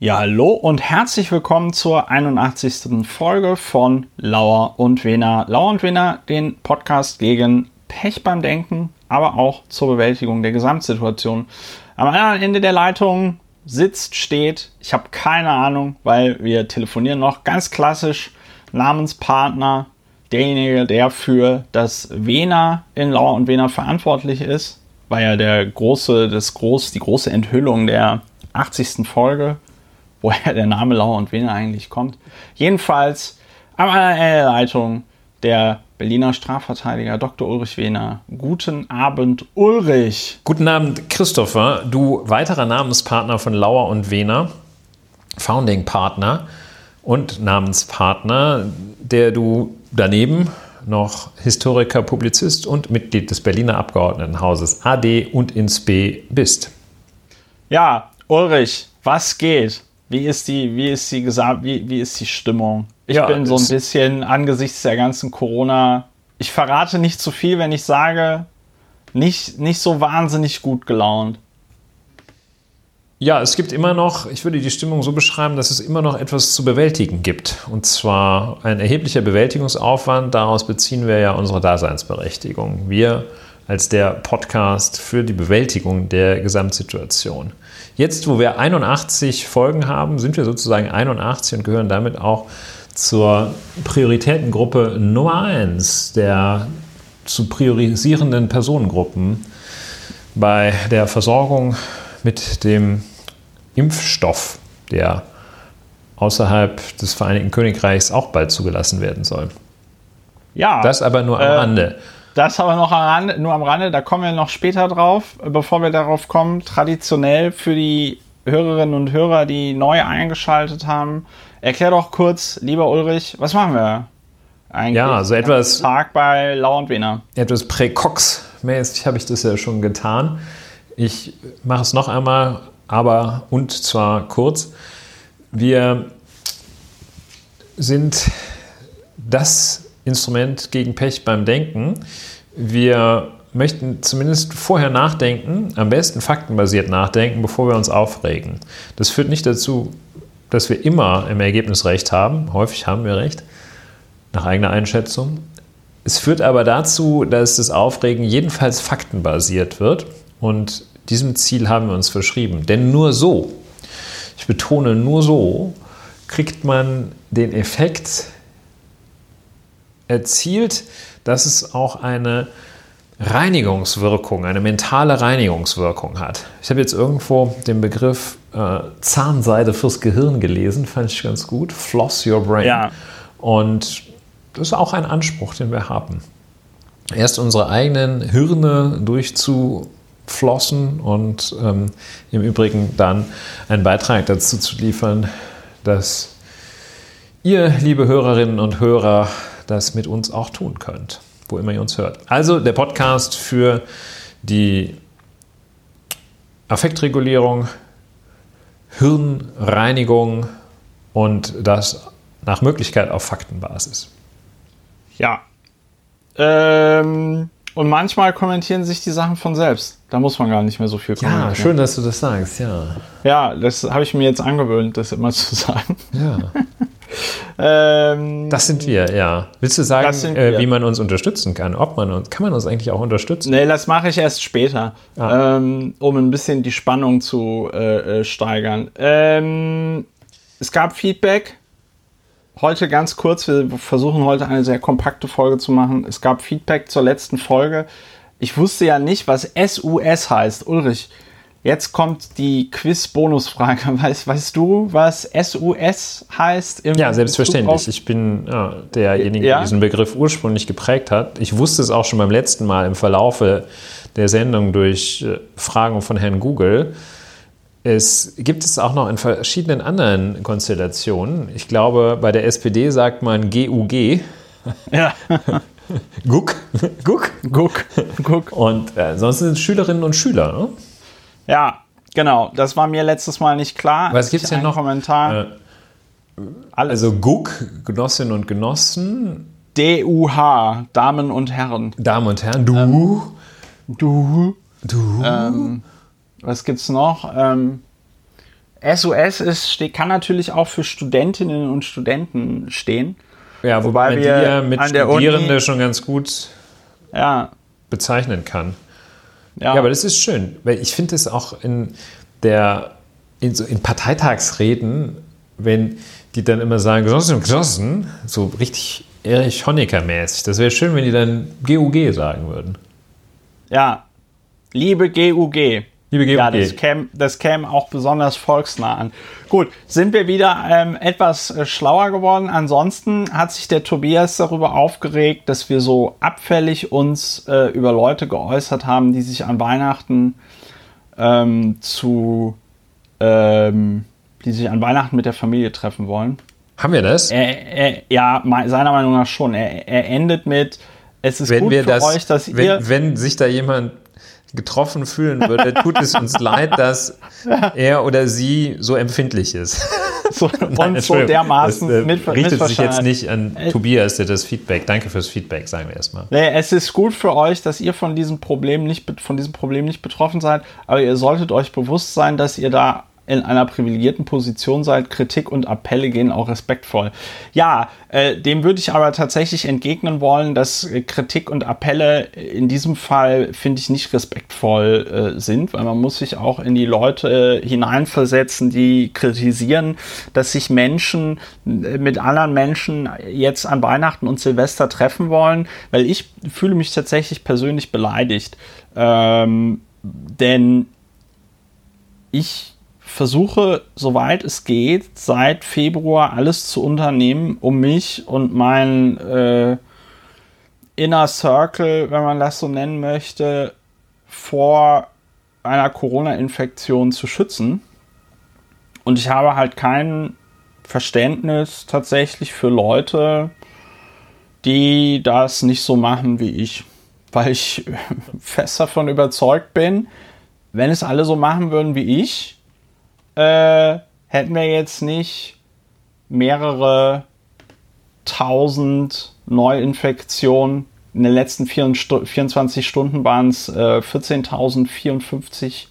Ja, hallo und herzlich willkommen zur 81. Folge von Lauer und Wena. Lauer und Wena, den Podcast gegen Pech beim Denken, aber auch zur Bewältigung der Gesamtsituation. Am anderen Ende der Leitung sitzt, steht, ich habe keine Ahnung, weil wir telefonieren noch ganz klassisch Namenspartner, derjenige, der für das Wena in Lauer und Wena verantwortlich ist, war ja der große, das groß, die große Enthüllung der 80. Folge woher der Name Lauer und Wiener eigentlich kommt. Jedenfalls am anderen Leitung der Berliner Strafverteidiger Dr. Ulrich Wehner. Guten Abend, Ulrich. Guten Abend, Christopher. Du weiterer Namenspartner von Lauer und Wehner, Founding Partner und Namenspartner, der du daneben noch Historiker, Publizist und Mitglied des Berliner Abgeordnetenhauses AD und ins B bist. Ja, Ulrich, was geht? Wie ist die, wie ist die Gesam wie, wie ist die Stimmung? Ich ja, bin so ein bisschen angesichts der ganzen Corona. Ich verrate nicht zu viel, wenn ich sage, nicht, nicht so wahnsinnig gut gelaunt. Ja, es gibt immer noch, ich würde die Stimmung so beschreiben, dass es immer noch etwas zu bewältigen gibt. Und zwar ein erheblicher Bewältigungsaufwand. Daraus beziehen wir ja unsere Daseinsberechtigung. Wir als der Podcast für die Bewältigung der Gesamtsituation. Jetzt, wo wir 81 Folgen haben, sind wir sozusagen 81 und gehören damit auch zur Prioritätengruppe Nummer 1 der zu priorisierenden Personengruppen bei der Versorgung mit dem Impfstoff, der außerhalb des Vereinigten Königreichs auch bald zugelassen werden soll. Ja. Das aber nur am äh, Rande. Das aber noch am Rande, nur am Rande, da kommen wir noch später drauf. Bevor wir darauf kommen, traditionell für die Hörerinnen und Hörer, die neu eingeschaltet haben, erklär doch kurz, lieber Ulrich, was machen wir eigentlich? Ja, so etwas. Tag bei Lau und Wiener. Etwas Präcox-mäßig habe ich das ja schon getan. Ich mache es noch einmal, aber und zwar kurz. Wir sind das Instrument gegen Pech beim Denken. Wir möchten zumindest vorher nachdenken, am besten faktenbasiert nachdenken, bevor wir uns aufregen. Das führt nicht dazu, dass wir immer im Ergebnis recht haben. Häufig haben wir recht, nach eigener Einschätzung. Es führt aber dazu, dass das Aufregen jedenfalls faktenbasiert wird und diesem Ziel haben wir uns verschrieben. Denn nur so, ich betone nur so, kriegt man den Effekt, erzielt, dass es auch eine Reinigungswirkung, eine mentale Reinigungswirkung hat. Ich habe jetzt irgendwo den Begriff äh, Zahnseide fürs Gehirn gelesen, fand ich ganz gut. Floss your brain. Ja. Und das ist auch ein Anspruch, den wir haben. Erst unsere eigenen Hirne durchzuflossen und ähm, im Übrigen dann einen Beitrag dazu zu liefern, dass ihr, liebe Hörerinnen und Hörer, das mit uns auch tun könnt, wo immer ihr uns hört. Also der Podcast für die Affektregulierung, Hirnreinigung und das nach Möglichkeit auf Faktenbasis. Ja. Ähm, und manchmal kommentieren sich die Sachen von selbst. Da muss man gar nicht mehr so viel kommentieren. Ja, schön, dass du das sagst, ja. Ja, das habe ich mir jetzt angewöhnt, das immer zu sagen. Ja. Ähm, das sind wir, ja. Willst du sagen, äh, wie man uns unterstützen kann? Ob man uns, kann man uns eigentlich auch unterstützen? Nee, das mache ich erst später, ah. ähm, um ein bisschen die Spannung zu äh, äh, steigern. Ähm, es gab Feedback. Heute ganz kurz, wir versuchen heute eine sehr kompakte Folge zu machen. Es gab Feedback zur letzten Folge. Ich wusste ja nicht, was SUS heißt. Ulrich, Jetzt kommt die Quiz-Bonusfrage. Weißt, weißt du, was SUS heißt? ja, selbstverständlich. Ich bin ja, derjenige, ja? der diesen Begriff ursprünglich geprägt hat. Ich wusste es auch schon beim letzten Mal im Verlaufe der Sendung durch äh, Fragen von Herrn Google. Es gibt es auch noch in verschiedenen anderen Konstellationen. Ich glaube, bei der SPD sagt man GUG. Ja. Guck. Guck. Guck. Guck. Und äh, ansonsten sind es Schülerinnen und Schüler. Ne? Ja, genau. Das war mir letztes Mal nicht klar. Was gibt es denn noch? Kommentar. Äh, also GUK, Genossinnen und Genossen. DUH, Damen und Herren. Damen und Herren, du. Ähm, du. Du. Ähm, was gibt's noch? Ähm, SOS ist, steht, kann natürlich auch für Studentinnen und Studenten stehen. Ja, wobei, wobei wir ja mit Studierende Uni, schon ganz gut ja. bezeichnen kann. Ja. ja, aber das ist schön, weil ich finde es auch in der in, so in Parteitagsreden, wenn die dann immer sagen, Genossen, Genossen, so richtig Erich Honecker-mäßig. Das wäre schön, wenn die dann GUG sagen würden. Ja, liebe GUG. Liebe GUG. Ja, das käme, das käme auch besonders volksnah an. Gut, sind wir wieder ähm, etwas äh, schlauer geworden. Ansonsten hat sich der Tobias darüber aufgeregt, dass wir so abfällig uns äh, über Leute geäußert haben, die sich an Weihnachten ähm, zu ähm, die sich an Weihnachten mit der Familie treffen wollen. Haben wir das? Er, er, ja, seiner Meinung nach schon. Er, er endet mit, es ist wenn gut für das, euch, dass wenn, ihr... Wenn sich da jemand getroffen fühlen würde, tut es uns leid, dass er oder sie so empfindlich ist. So, Nein, und so dermaßen das, äh, mit, richtet sich jetzt nicht an äh, Tobias, der das Feedback. Danke fürs Feedback, sagen wir erstmal. Nee, es ist gut für euch, dass ihr von diesem Problem nicht von diesem Problem nicht betroffen seid, aber ihr solltet euch bewusst sein, dass ihr da in einer privilegierten Position seid. Kritik und Appelle gehen auch respektvoll. Ja, äh, dem würde ich aber tatsächlich entgegnen wollen, dass Kritik und Appelle in diesem Fall, finde ich, nicht respektvoll äh, sind, weil man muss sich auch in die Leute äh, hineinversetzen, die kritisieren, dass sich Menschen äh, mit anderen Menschen jetzt an Weihnachten und Silvester treffen wollen, weil ich fühle mich tatsächlich persönlich beleidigt. Ähm, denn ich versuche, soweit es geht, seit Februar alles zu unternehmen, um mich und mein äh, Inner Circle, wenn man das so nennen möchte, vor einer Corona-Infektion zu schützen. Und ich habe halt kein Verständnis tatsächlich für Leute, die das nicht so machen wie ich. Weil ich fest davon überzeugt bin, wenn es alle so machen würden wie ich, äh, hätten wir jetzt nicht mehrere tausend Neuinfektionen. In den letzten 24 Stunden waren es äh, 14.054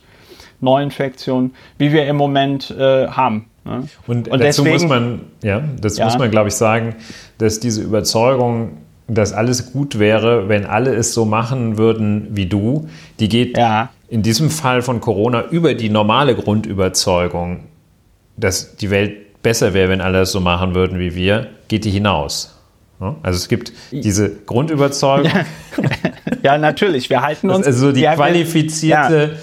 Neuinfektionen, wie wir im Moment äh, haben. Ne? Und, Und, dazu deswegen, muss man, ja, das ja. muss man, glaube ich, sagen, dass diese Überzeugung, dass alles gut wäre, wenn alle es so machen würden wie du, die geht ja in diesem Fall von Corona über die normale Grundüberzeugung, dass die Welt besser wäre, wenn alle das so machen würden wie wir, geht die hinaus. Also es gibt diese Grundüberzeugung. ja, natürlich. Wir halten uns. Also die qualifizierte,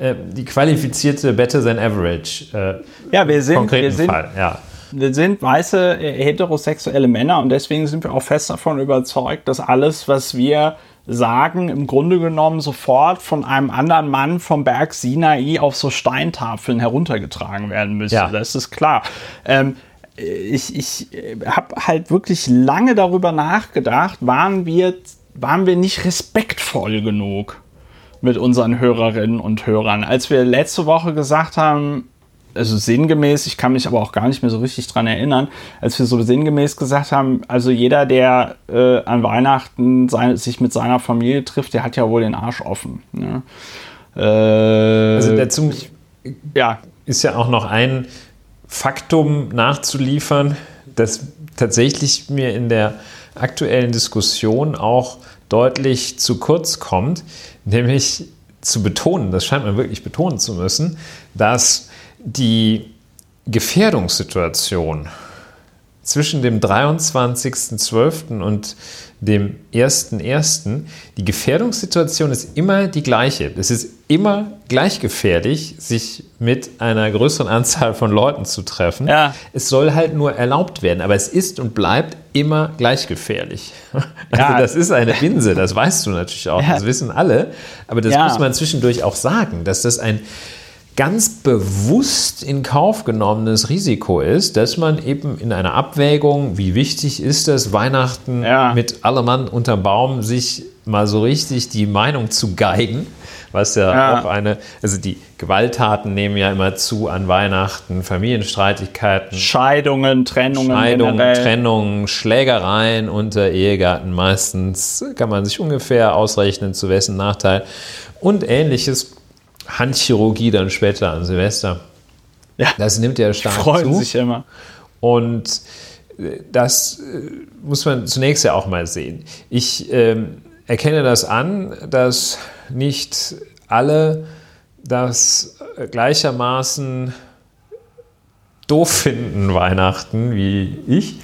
ja. äh, die qualifizierte Better than Average. Äh, ja, wir sind, wir sind, Fall. Ja. Wir sind weiße äh, heterosexuelle Männer und deswegen sind wir auch fest davon überzeugt, dass alles, was wir sagen, im Grunde genommen sofort von einem anderen Mann vom Berg Sinai auf so Steintafeln heruntergetragen werden müsste. Ja. Das ist klar. Ähm, ich ich habe halt wirklich lange darüber nachgedacht, waren wir, waren wir nicht respektvoll genug mit unseren Hörerinnen und Hörern. Als wir letzte Woche gesagt haben, also sinngemäß, ich kann mich aber auch gar nicht mehr so richtig dran erinnern, als wir so sinngemäß gesagt haben, also jeder, der äh, an Weihnachten sein, sich mit seiner Familie trifft, der hat ja wohl den Arsch offen. Ne? Äh, also dazu ja. ist ja auch noch ein Faktum nachzuliefern, das tatsächlich mir in der aktuellen Diskussion auch deutlich zu kurz kommt, nämlich zu betonen, das scheint man wirklich betonen zu müssen, dass die Gefährdungssituation zwischen dem 23.12. und dem 1.1., die Gefährdungssituation ist immer die gleiche. Es ist immer gleich gefährlich, sich mit einer größeren Anzahl von Leuten zu treffen. Ja. Es soll halt nur erlaubt werden, aber es ist und bleibt immer gleich gefährlich. Also ja. das ist eine Binse, das weißt du natürlich auch, ja. das wissen alle, aber das muss man zwischendurch auch sagen, dass das ein ganz bewusst in Kauf genommenes Risiko ist, dass man eben in einer Abwägung, wie wichtig ist es, Weihnachten ja. mit allem Mann unterm Baum sich mal so richtig die Meinung zu geigen, was ja, ja, auch eine, also die Gewalttaten nehmen ja immer zu an Weihnachten, Familienstreitigkeiten, Scheidungen, Trennungen, Scheidungen, Trennungen, Schlägereien unter Ehegatten. Meistens kann man sich ungefähr ausrechnen, zu wessen Nachteil und ähnliches Handchirurgie dann später an Silvester. Ja. Das nimmt ja stark Freuen zu. sich immer. Und äh, das äh, muss man zunächst ja auch mal sehen. Ich ähm, erkenne das an, dass nicht alle das gleichermaßen doof finden, Weihnachten, wie ich.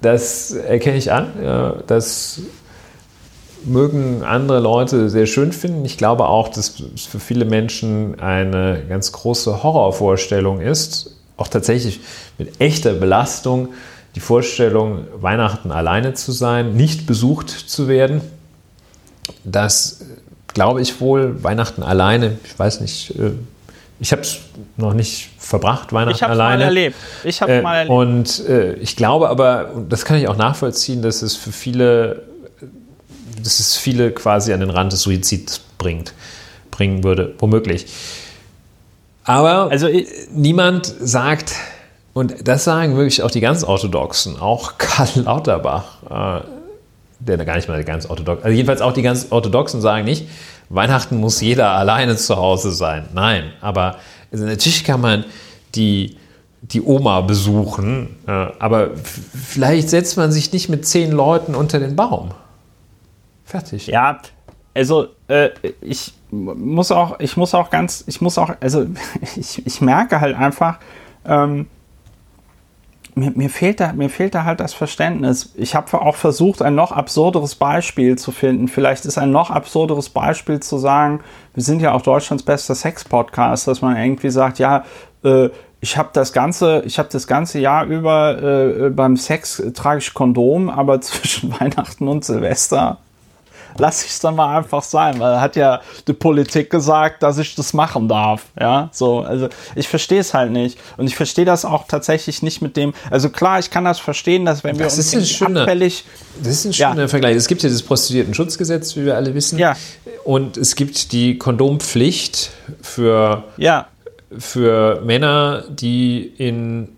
Das erkenne ich an. Das mögen andere Leute sehr schön finden. Ich glaube auch, dass es für viele Menschen eine ganz große Horrorvorstellung ist, auch tatsächlich mit echter Belastung, die Vorstellung, Weihnachten alleine zu sein, nicht besucht zu werden. Das glaube ich wohl, Weihnachten alleine, ich weiß nicht, äh, ich habe es noch nicht verbracht, Weihnachten ich alleine. Mal erlebt. Ich habe äh, mal erlebt. Und äh, ich glaube aber, und das kann ich auch nachvollziehen, dass es für viele, dass es viele quasi an den Rand des Suizids bringt, bringen würde, womöglich. Aber also, niemand sagt, und das sagen wirklich auch die ganz Orthodoxen, auch Karl Lauterbach, äh, der gar nicht mal ganz orthodox, also jedenfalls auch die ganz Orthodoxen sagen nicht, Weihnachten muss jeder alleine zu Hause sein. Nein, aber also natürlich kann man die, die Oma besuchen, äh, aber vielleicht setzt man sich nicht mit zehn Leuten unter den Baum. Fertig. Ja, also äh, ich muss auch, ich muss auch ganz, ich muss auch, also ich, ich merke halt einfach, ähm, mir, mir, fehlt da, mir fehlt da halt das Verständnis. Ich habe auch versucht, ein noch absurderes Beispiel zu finden. Vielleicht ist ein noch absurderes Beispiel zu sagen, wir sind ja auch Deutschlands bester Sex-Podcast, dass man irgendwie sagt, ja, äh, ich habe das ganze, das ganze Jahr über äh, beim Sex trage ich Kondom, aber zwischen Weihnachten und Silvester lasse ich es dann mal einfach sein, weil hat ja die Politik gesagt, dass ich das machen darf. Ja, so, also ich verstehe es halt nicht. Und ich verstehe das auch tatsächlich nicht mit dem, also klar, ich kann das verstehen, dass wenn wir das uns ist schöner, abfällig. Das ist ein schöner ja. Vergleich. Es gibt ja das Prostituierten-Schutzgesetz, wie wir alle wissen. Ja. Und es gibt die Kondompflicht für, ja. für Männer, die in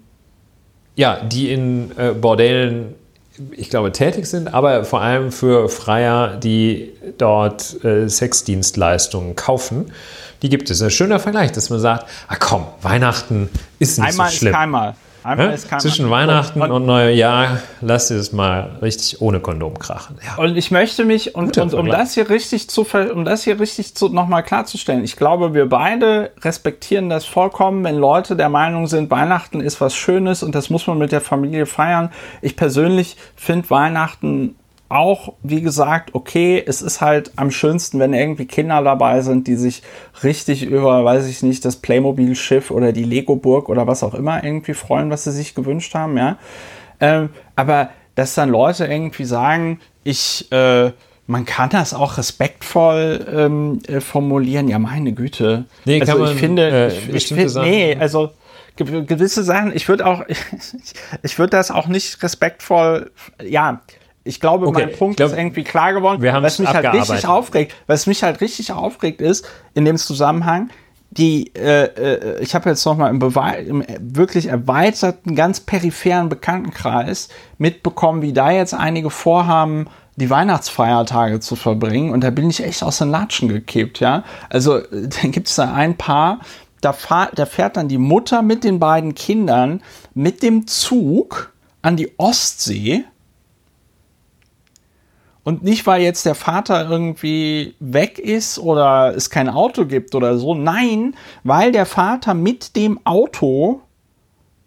ja, die in äh, Bordellen ich glaube, tätig sind, aber vor allem für Freier, die dort äh, Sexdienstleistungen kaufen. Die gibt es. Ein schöner Vergleich, dass man sagt, ah komm, Weihnachten ist nicht Einmal so schlimm. Ist keinmal. Ja? Zwischen Weihnachten und, und Neujahr lasst ihr es mal richtig ohne Kondom krachen. Ja. Und ich möchte mich, und, und um das hier richtig zu, um das hier richtig zu, nochmal klarzustellen, ich glaube, wir beide respektieren das vollkommen, wenn Leute der Meinung sind, Weihnachten ist was Schönes und das muss man mit der Familie feiern. Ich persönlich finde Weihnachten auch, wie gesagt, okay, es ist halt am schönsten, wenn irgendwie Kinder dabei sind, die sich richtig über, weiß ich nicht, das Playmobil-Schiff oder die Lego-Burg oder was auch immer irgendwie freuen, was sie sich gewünscht haben, ja. Ähm, aber dass dann Leute irgendwie sagen, ich, äh, man kann das auch respektvoll ähm, äh, formulieren, ja, meine Güte. Nee, also kann ich man, finde, äh, ich, ich find, nee, also gewisse Sachen, ich würde auch, ich würde das auch nicht respektvoll, ja, ich glaube, okay, mein Punkt glaub, ist irgendwie klar geworden. Wir was mich halt richtig aufregt, was mich halt richtig aufregt ist, in dem Zusammenhang, die, äh, äh, ich habe jetzt nochmal im, im wirklich erweiterten, ganz peripheren Bekanntenkreis mitbekommen, wie da jetzt einige vorhaben, die Weihnachtsfeiertage zu verbringen. Und da bin ich echt aus den Latschen gekippt, ja. Also, dann gibt es da ein Paar, da, fahr, da fährt dann die Mutter mit den beiden Kindern mit dem Zug an die Ostsee und nicht, weil jetzt der Vater irgendwie weg ist oder es kein Auto gibt oder so. Nein, weil der Vater mit dem Auto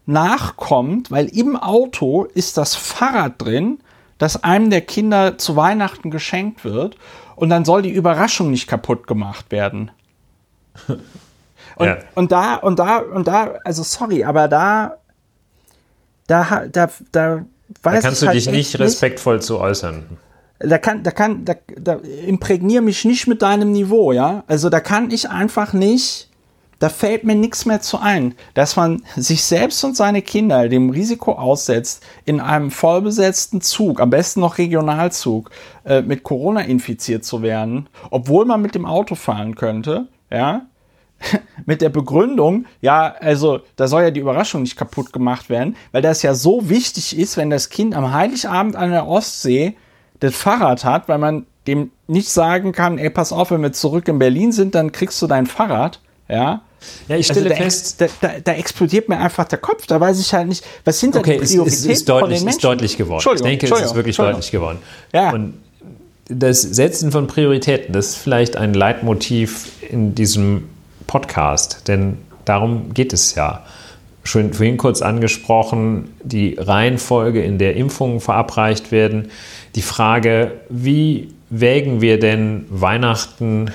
nachkommt, weil im Auto ist das Fahrrad drin, das einem der Kinder zu Weihnachten geschenkt wird. Und dann soll die Überraschung nicht kaputt gemacht werden. Und, ja. und da, und da, und da, also sorry, aber da, da, da, da weiß da kannst du halt dich nicht respektvoll nicht. zu äußern da kann, da kann, da, da imprägnier mich nicht mit deinem Niveau, ja. Also da kann ich einfach nicht, da fällt mir nichts mehr zu ein, dass man sich selbst und seine Kinder dem Risiko aussetzt, in einem vollbesetzten Zug, am besten noch Regionalzug, äh, mit Corona infiziert zu werden, obwohl man mit dem Auto fahren könnte, ja. mit der Begründung, ja, also da soll ja die Überraschung nicht kaputt gemacht werden, weil das ja so wichtig ist, wenn das Kind am Heiligabend an der Ostsee das Fahrrad hat, weil man dem nicht sagen kann, ey, pass auf, wenn wir zurück in Berlin sind, dann kriegst du dein Fahrrad, ja, Ja, ich Also stelle da, fest, da, da, da explodiert mir einfach der Kopf. Da weiß ich halt nicht, was sind da okay, die es, Prioritäten es ist, von deutlich, den ist deutlich geworden. Ich denke, es ist wirklich deutlich geworden. Ja. Und das Setzen von Prioritäten, das ist vielleicht ein Leitmotiv in diesem Podcast, denn darum geht es ja. Schon vorhin kurz angesprochen, die Reihenfolge, in der Impfungen verabreicht werden, die Frage, wie wägen wir denn Weihnachten,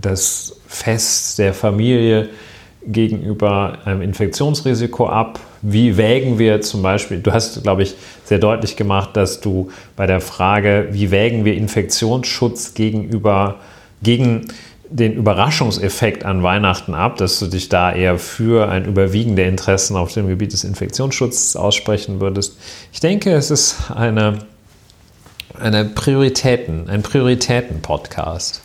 das Fest der Familie, gegenüber einem Infektionsrisiko ab? Wie wägen wir zum Beispiel, du hast, glaube ich, sehr deutlich gemacht, dass du bei der Frage, wie wägen wir Infektionsschutz gegenüber, gegen den Überraschungseffekt an Weihnachten ab, dass du dich da eher für ein Überwiegen der Interessen auf dem Gebiet des Infektionsschutzes aussprechen würdest. Ich denke, es ist eine, eine Prioritäten, ein Prioritäten-Podcast.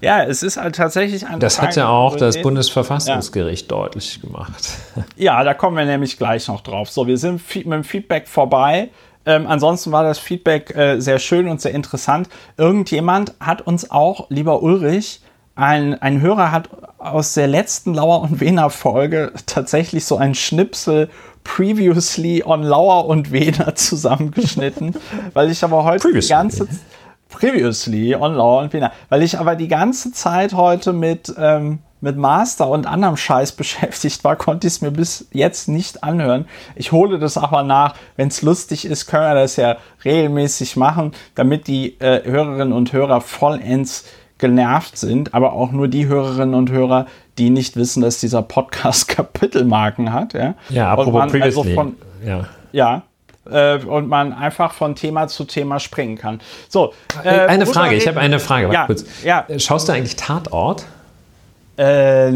Ja, es ist halt tatsächlich ein Das hat ja auch das. Bundesverfassungsgericht deutlich gemacht. Ja, da kommen wir nämlich gleich noch drauf. So, wir sind mit dem Feedback vorbei. Ähm, ansonsten war das Feedback äh, sehr schön und sehr interessant. Irgendjemand hat uns auch, lieber Ulrich, ein, ein Hörer hat aus der letzten Lauer und Wener Folge tatsächlich so ein Schnipsel previously on Lauer und Wener zusammengeschnitten, weil ich aber heute Previously. die ganze Previously on Lauer und Wener, weil ich aber die ganze Zeit heute mit ähm, mit Master und anderem Scheiß beschäftigt war, konnte ich es mir bis jetzt nicht anhören. Ich hole das aber nach. Wenn es lustig ist, können wir das ja regelmäßig machen, damit die äh, Hörerinnen und Hörer vollends genervt sind, aber auch nur die Hörerinnen und Hörer, die nicht wissen, dass dieser Podcast Kapitelmarken hat. Ja, Ja, Und apropos man previously. Also von, ja. ja. Äh, und man einfach von Thema zu Thema springen kann. So, äh, eine worüber Frage, ich habe eine Frage. Ja, kurz. ja. Schaust du eigentlich Tatort? Äh,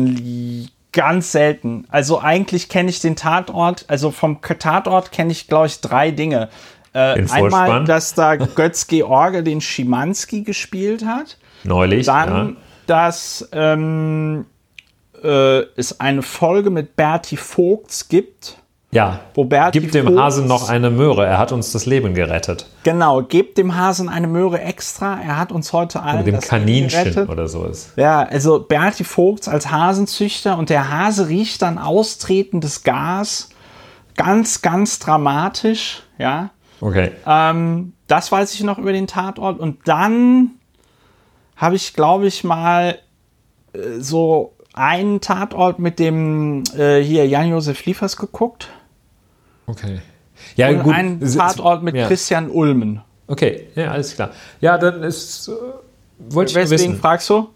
ganz selten. Also eigentlich kenne ich den Tatort, also vom Tatort kenne ich, glaube ich, drei Dinge. Äh, einmal, dass da Götz George den Schimanski gespielt hat. Neulich, Dann, ja. dass ähm, äh, es eine Folge mit Berti Vogts gibt. Ja, Wo Berti gib dem Vogts- Hasen noch eine Möhre. Er hat uns das Leben gerettet. Genau, gebt dem Hasen eine Möhre extra. Er hat uns heute allen Mit dem das Leben Kaninchen gerettet. oder so ist. Ja, also Berti Vogts als Hasenzüchter und der Hase riecht dann austretendes Gas. Ganz, ganz dramatisch, ja. Okay. Ähm, das weiß ich noch über den Tatort. Und dann habe ich, glaube ich, mal äh, so einen Tatort mit dem äh, hier Jan-Josef Liefers geguckt. Okay. Ja, Und gut. einen Tatort mit ja. Christian Ulmen. Okay, ja, alles klar. Ja, dann ist. Äh, wollte ich Weswegen wissen. fragst du?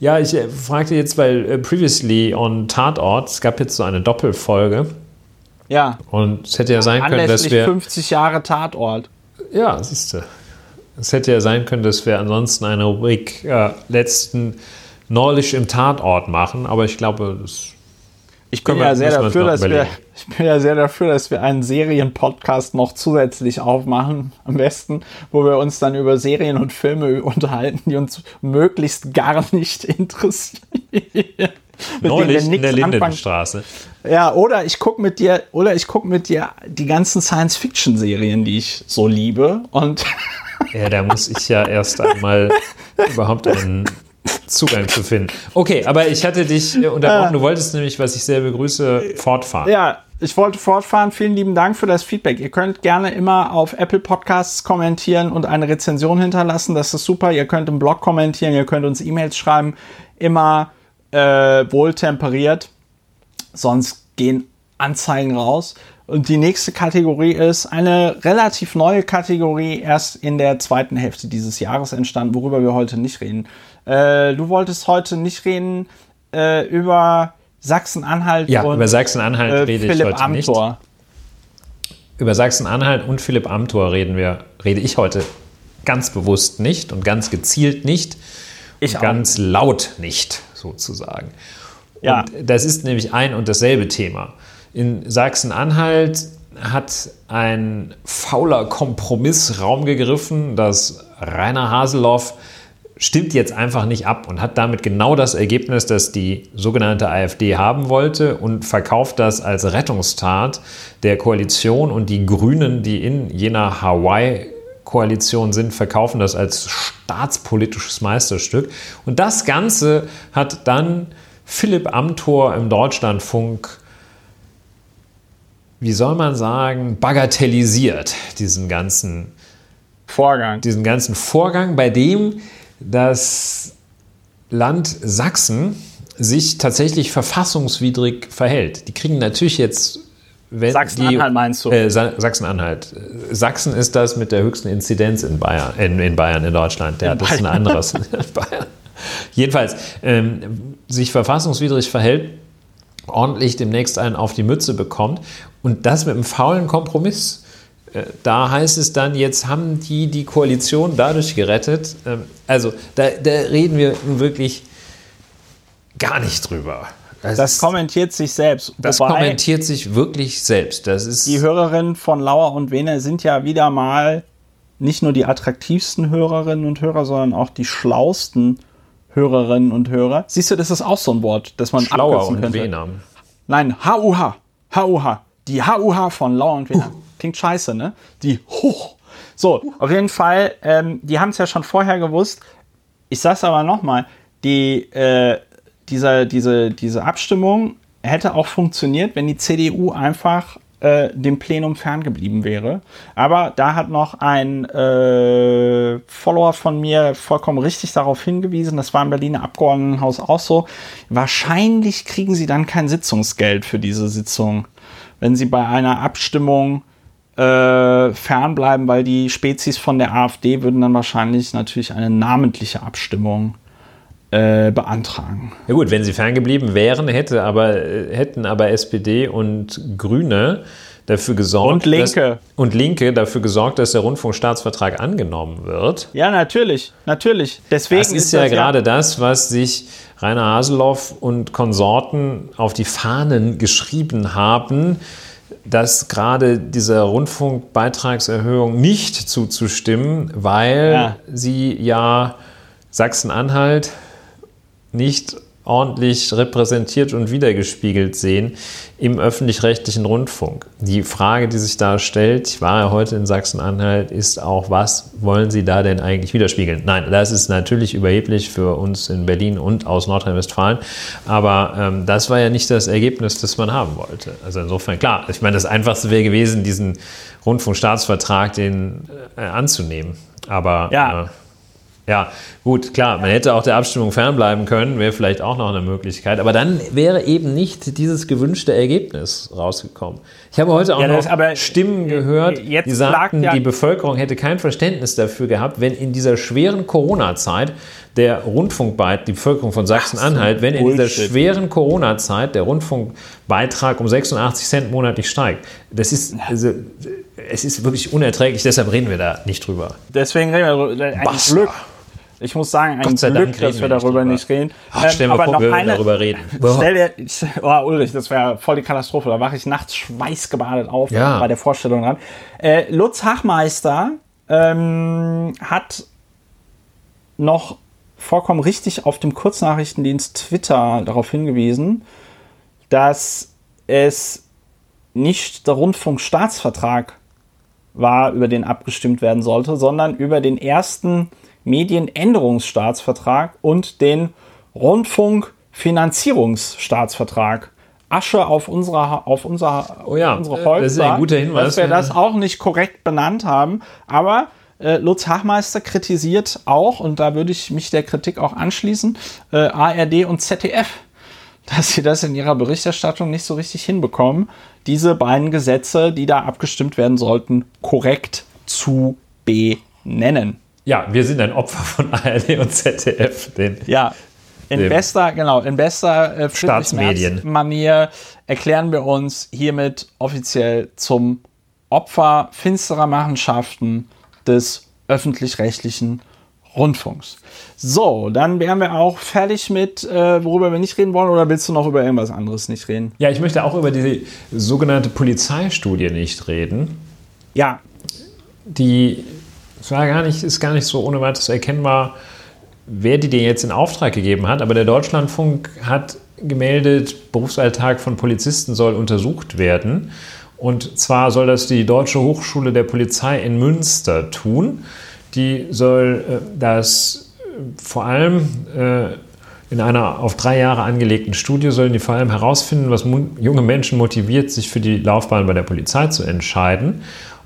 Ja, ich äh, fragte jetzt, weil äh, previously on Tatort, es gab jetzt so eine Doppelfolge. Ja, Und es hätte ja sein können, dass wir. 50 Jahre Tatort. Ja, siehst du. Es hätte ja sein können, dass wir ansonsten eine Rubrik äh, letzten neulich im Tatort machen, aber ich glaube, das Ich bin ja sehr dafür, dass wir, ich bin ja sehr dafür, dass wir einen Serienpodcast noch zusätzlich aufmachen, am besten, wo wir uns dann über Serien und Filme unterhalten, die uns möglichst gar nicht interessieren. Neulich in der Lindenstraße. Ja, oder ich gucke mit dir, oder ich gucke mit dir die ganzen Science-Fiction-Serien, die ich so liebe. Und Ja, da muss ich ja erst einmal überhaupt einen Zugang zu finden. Okay, aber ich hatte dich äh, unterbrochen. Du wolltest nämlich, was ich sehr begrüße, fortfahren. Ja, ich wollte fortfahren. Vielen lieben Dank für das Feedback. Ihr könnt gerne immer auf Apple Podcasts kommentieren und eine Rezension hinterlassen. Das ist super. Ihr könnt im Blog kommentieren, ihr könnt uns E-Mails schreiben. Immer äh, wohltemperiert. Sonst gehen Anzeigen raus. Und die nächste Kategorie ist eine relativ neue Kategorie, erst in der zweiten Hälfte dieses Jahres entstanden, worüber wir heute nicht reden. Äh, du wolltest heute nicht reden äh, über Sachsen-Anhalt Ja, und über Sachsen-Anhalt äh, rede ich Philipp heute nicht. Amthor. Über Sachsen-Anhalt und Philipp Amthor reden wir, rede ich heute ganz bewusst nicht und ganz gezielt nicht. Ich und ganz laut nicht, sozusagen. Ja. Und das ist nämlich ein und dasselbe Thema. In Sachsen-Anhalt hat ein fauler Kompromiss Raum gegriffen, dass Rainer Haseloff stimmt jetzt einfach nicht ab und hat damit genau das Ergebnis, das die sogenannte AfD haben wollte und verkauft das als Rettungstat der Koalition und die Grünen, die in jener Hawaii-Koalition sind, verkaufen das als staatspolitisches Meisterstück. Und das Ganze hat dann Philipp Amthor im Deutschlandfunk, wie soll man sagen, bagatellisiert, diesen ganzen Vorgang. Diesen ganzen Vorgang, bei dem das Land Sachsen sich tatsächlich verfassungswidrig verhält. Die kriegen natürlich jetzt Sachsen-Anhalt meinst du? Äh, Sachsen-Anhalt. Sachsen ist das mit der höchsten Inzidenz in Bayern, in, in Bayern, in Deutschland. Ja, in das Bayern. ist ein anderes. Jedenfalls, ähm, sich verfassungswidrig verhält, ordentlich demnächst einen auf die Mütze bekommt und das mit einem faulen Kompromiss. Äh, da heißt es dann, jetzt haben die die Koalition dadurch gerettet. Ähm, also da, da reden wir wirklich gar nicht drüber. Das, das kommentiert sich selbst. Das Wobei kommentiert sich wirklich selbst. Das ist die Hörerinnen von Lauer und Wene sind ja wieder mal nicht nur die attraktivsten Hörerinnen und Hörer, sondern auch die schlausten Hörerinnen und Hörer. Siehst du, das ist auch so ein Wort, das man Schlauer und könnte. Wener. Nein, HUH. HUH. Die HUH von Lauer und Wener. Uh. Klingt scheiße, ne? Die Hoch. So, uh. auf jeden Fall, ähm, die haben es ja schon vorher gewusst. Ich sag's aber nochmal, die, äh, dieser, diese, diese Abstimmung hätte auch funktioniert, wenn die CDU einfach äh, dem Plenum ferngeblieben wäre. Aber da hat noch ein äh, Follower von mir vollkommen richtig darauf hingewiesen, das war im Berliner Abgeordnetenhaus auch so, wahrscheinlich kriegen sie dann kein Sitzungsgeld für diese Sitzung, wenn sie bei einer Abstimmung äh, fernbleiben, weil die Spezies von der AfD würden dann wahrscheinlich natürlich eine namentliche Abstimmung äh, beantragen. Ja gut, wenn sie ferngeblieben wären, hätte aber, hätten aber SPD und Grüne dafür gesorgt. Und Linke. Dass, und Linke dafür gesorgt, dass der Rundfunkstaatsvertrag angenommen wird. Ja, natürlich, natürlich. Deswegen das ist, ist ja das gerade ja das, was sich Rainer Haseloff und Konsorten auf die Fahnen geschrieben haben, dass gerade dieser Rundfunkbeitragserhöhung nicht zuzustimmen, weil ja. sie ja Sachsen-Anhalt nicht ordentlich repräsentiert und wiedergespiegelt sehen im öffentlich-rechtlichen Rundfunk. Die Frage, die sich da stellt, ich war ja heute in Sachsen-Anhalt, ist auch, was wollen Sie da denn eigentlich widerspiegeln? Nein, das ist natürlich überheblich für uns in Berlin und aus Nordrhein-Westfalen, aber ähm, das war ja nicht das Ergebnis, das man haben wollte. Also insofern, klar, ich meine, das Einfachste wäre gewesen, diesen Rundfunkstaatsvertrag den äh, anzunehmen. Aber ja. Äh, ja, gut, klar, man hätte auch der Abstimmung fernbleiben können, wäre vielleicht auch noch eine Möglichkeit. Aber dann wäre eben nicht dieses gewünschte Ergebnis rausgekommen. Ich habe heute auch ja, noch Stimmen gehört, die sagten, ja die Bevölkerung hätte kein Verständnis dafür gehabt, wenn in dieser schweren Corona-Zeit der Rundfunkbeitrag, die Bevölkerung von Sachsen-Anhalt, wenn in dieser schweren Corona-Zeit der Rundfunkbeitrag um 86 Cent monatlich steigt. Das ist, also, es ist wirklich unerträglich, deshalb reden wir da nicht drüber. Deswegen reden wir ein Glück ich muss sagen, ein Glück, Dank dass wir darüber nicht reden. Ach, stell ähm, aber vor, noch eine, darüber reden. Stell dir, oh, Ulrich, das wäre voll die Katastrophe. Da wache ich nachts schweißgebadet auf ja. bei der Vorstellung dran. Äh, Lutz Hachmeister ähm, hat noch vollkommen richtig auf dem Kurznachrichtendienst Twitter darauf hingewiesen, dass es nicht der Rundfunkstaatsvertrag war, über den abgestimmt werden sollte, sondern über den ersten Medienänderungsstaatsvertrag und den Rundfunkfinanzierungsstaatsvertrag. Asche auf unserer auf unser, oh ja, unsere Holz, das ist ein guter Hinweis, dass wir das auch nicht korrekt benannt haben. Aber äh, Lutz Hachmeister kritisiert auch, und da würde ich mich der Kritik auch anschließen, äh, ARD und ZDF, dass sie das in ihrer Berichterstattung nicht so richtig hinbekommen, diese beiden Gesetze, die da abgestimmt werden sollten, korrekt zu benennen. Ja, wir sind ein Opfer von ARD und ZDF. Den, ja, in bester, genau, in bester äh, Staatsmedien-Manier erklären wir uns hiermit offiziell zum Opfer finsterer Machenschaften des öffentlich-rechtlichen Rundfunks. So, dann wären wir auch fertig mit, äh, worüber wir nicht reden wollen, oder willst du noch über irgendwas anderes nicht reden? Ja, ich möchte auch über die sogenannte Polizeistudie nicht reden. Ja. Die es war gar nicht, ist gar nicht so ohne weiteres erkennbar, wer die dir jetzt in Auftrag gegeben hat. Aber der Deutschlandfunk hat gemeldet, Berufsalltag von Polizisten soll untersucht werden. Und zwar soll das die Deutsche Hochschule der Polizei in Münster tun. Die soll äh, das äh, vor allem äh, In einer auf drei Jahre angelegten Studie sollen die vor allem herausfinden, was junge Menschen motiviert, sich für die Laufbahn bei der Polizei zu entscheiden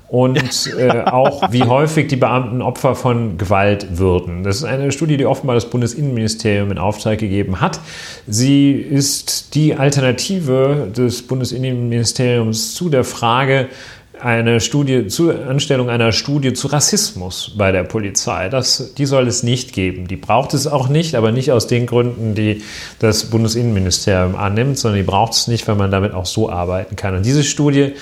und äh, auch wie häufig die Beamten Opfer von Gewalt würden. Das ist eine Studie, die offenbar das Bundesinnenministerium in Auftrag gegeben hat. Sie ist die Alternative des Bundesinnenministeriums zu der Frage, eine Studie zur Anstellung einer Studie zu Rassismus bei der Polizei. Das, die soll es nicht geben. Die braucht es auch nicht, aber nicht aus den Gründen, die das Bundesinnenministerium annimmt, sondern die braucht es nicht, weil man damit auch so arbeiten kann. Und diese Studie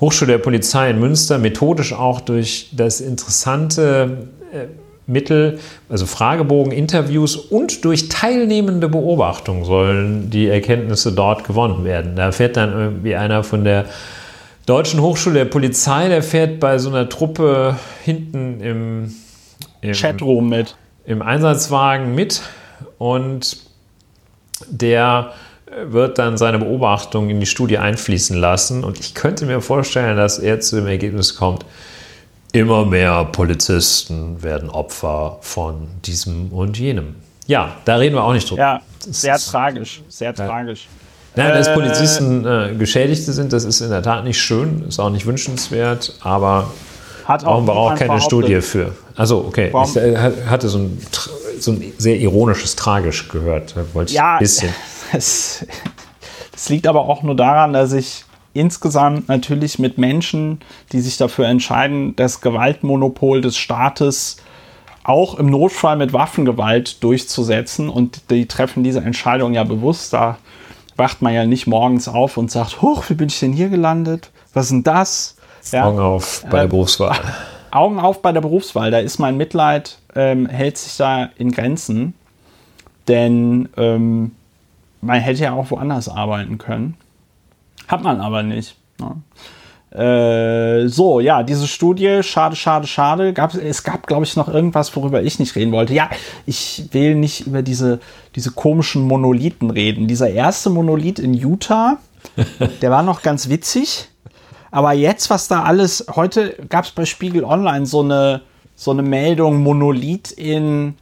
Hochschule der Polizei in Münster, methodisch auch durch das interessante äh, Mittel, also Fragebogen, Interviews und durch teilnehmende Beobachtung sollen die Erkenntnisse dort gewonnen werden. Da fährt dann irgendwie einer von der Deutschen Hochschule der Polizei, der fährt bei so einer Truppe hinten im, im Chatroom mit. Im Einsatzwagen mit und der wird dann seine Beobachtung in die Studie einfließen lassen. Und ich könnte mir vorstellen, dass er zu dem Ergebnis kommt, immer mehr Polizisten werden Opfer von diesem und jenem. Ja, da reden wir auch nicht drüber. Ja, sehr tragisch, sehr ja. tragisch. Nein, dass äh, Polizisten äh, Geschädigte sind, das ist in der Tat nicht schön, ist auch nicht wünschenswert, aber hat brauchen wir auch keine behauptet. Studie für. Also okay, Warum? ich äh, hatte so ein, so ein sehr ironisches Tragisch gehört. wollte ich ja, ein bisschen. Es, es liegt aber auch nur daran, dass ich insgesamt natürlich mit Menschen, die sich dafür entscheiden, das Gewaltmonopol des Staates auch im Notfall mit Waffengewalt durchzusetzen und die treffen diese Entscheidung ja bewusst. Da wacht man ja nicht morgens auf und sagt, huch, wie bin ich denn hier gelandet? Was ist denn das? Ja. Augen auf bei der Berufswahl. Augen auf bei der Berufswahl. Da ist mein Mitleid, ähm, hält sich da in Grenzen. Denn ähm, man hätte ja auch woanders arbeiten können. Hat man aber nicht. Ne? Äh, so, ja, diese Studie, schade, schade, schade. Gab, es gab, glaube ich, noch irgendwas, worüber ich nicht reden wollte. Ja, ich will nicht über diese, diese komischen Monolithen reden. Dieser erste Monolith in Utah, der war noch ganz witzig. Aber jetzt, was da alles, heute gab es bei Spiegel Online so eine, so eine Meldung, Monolith in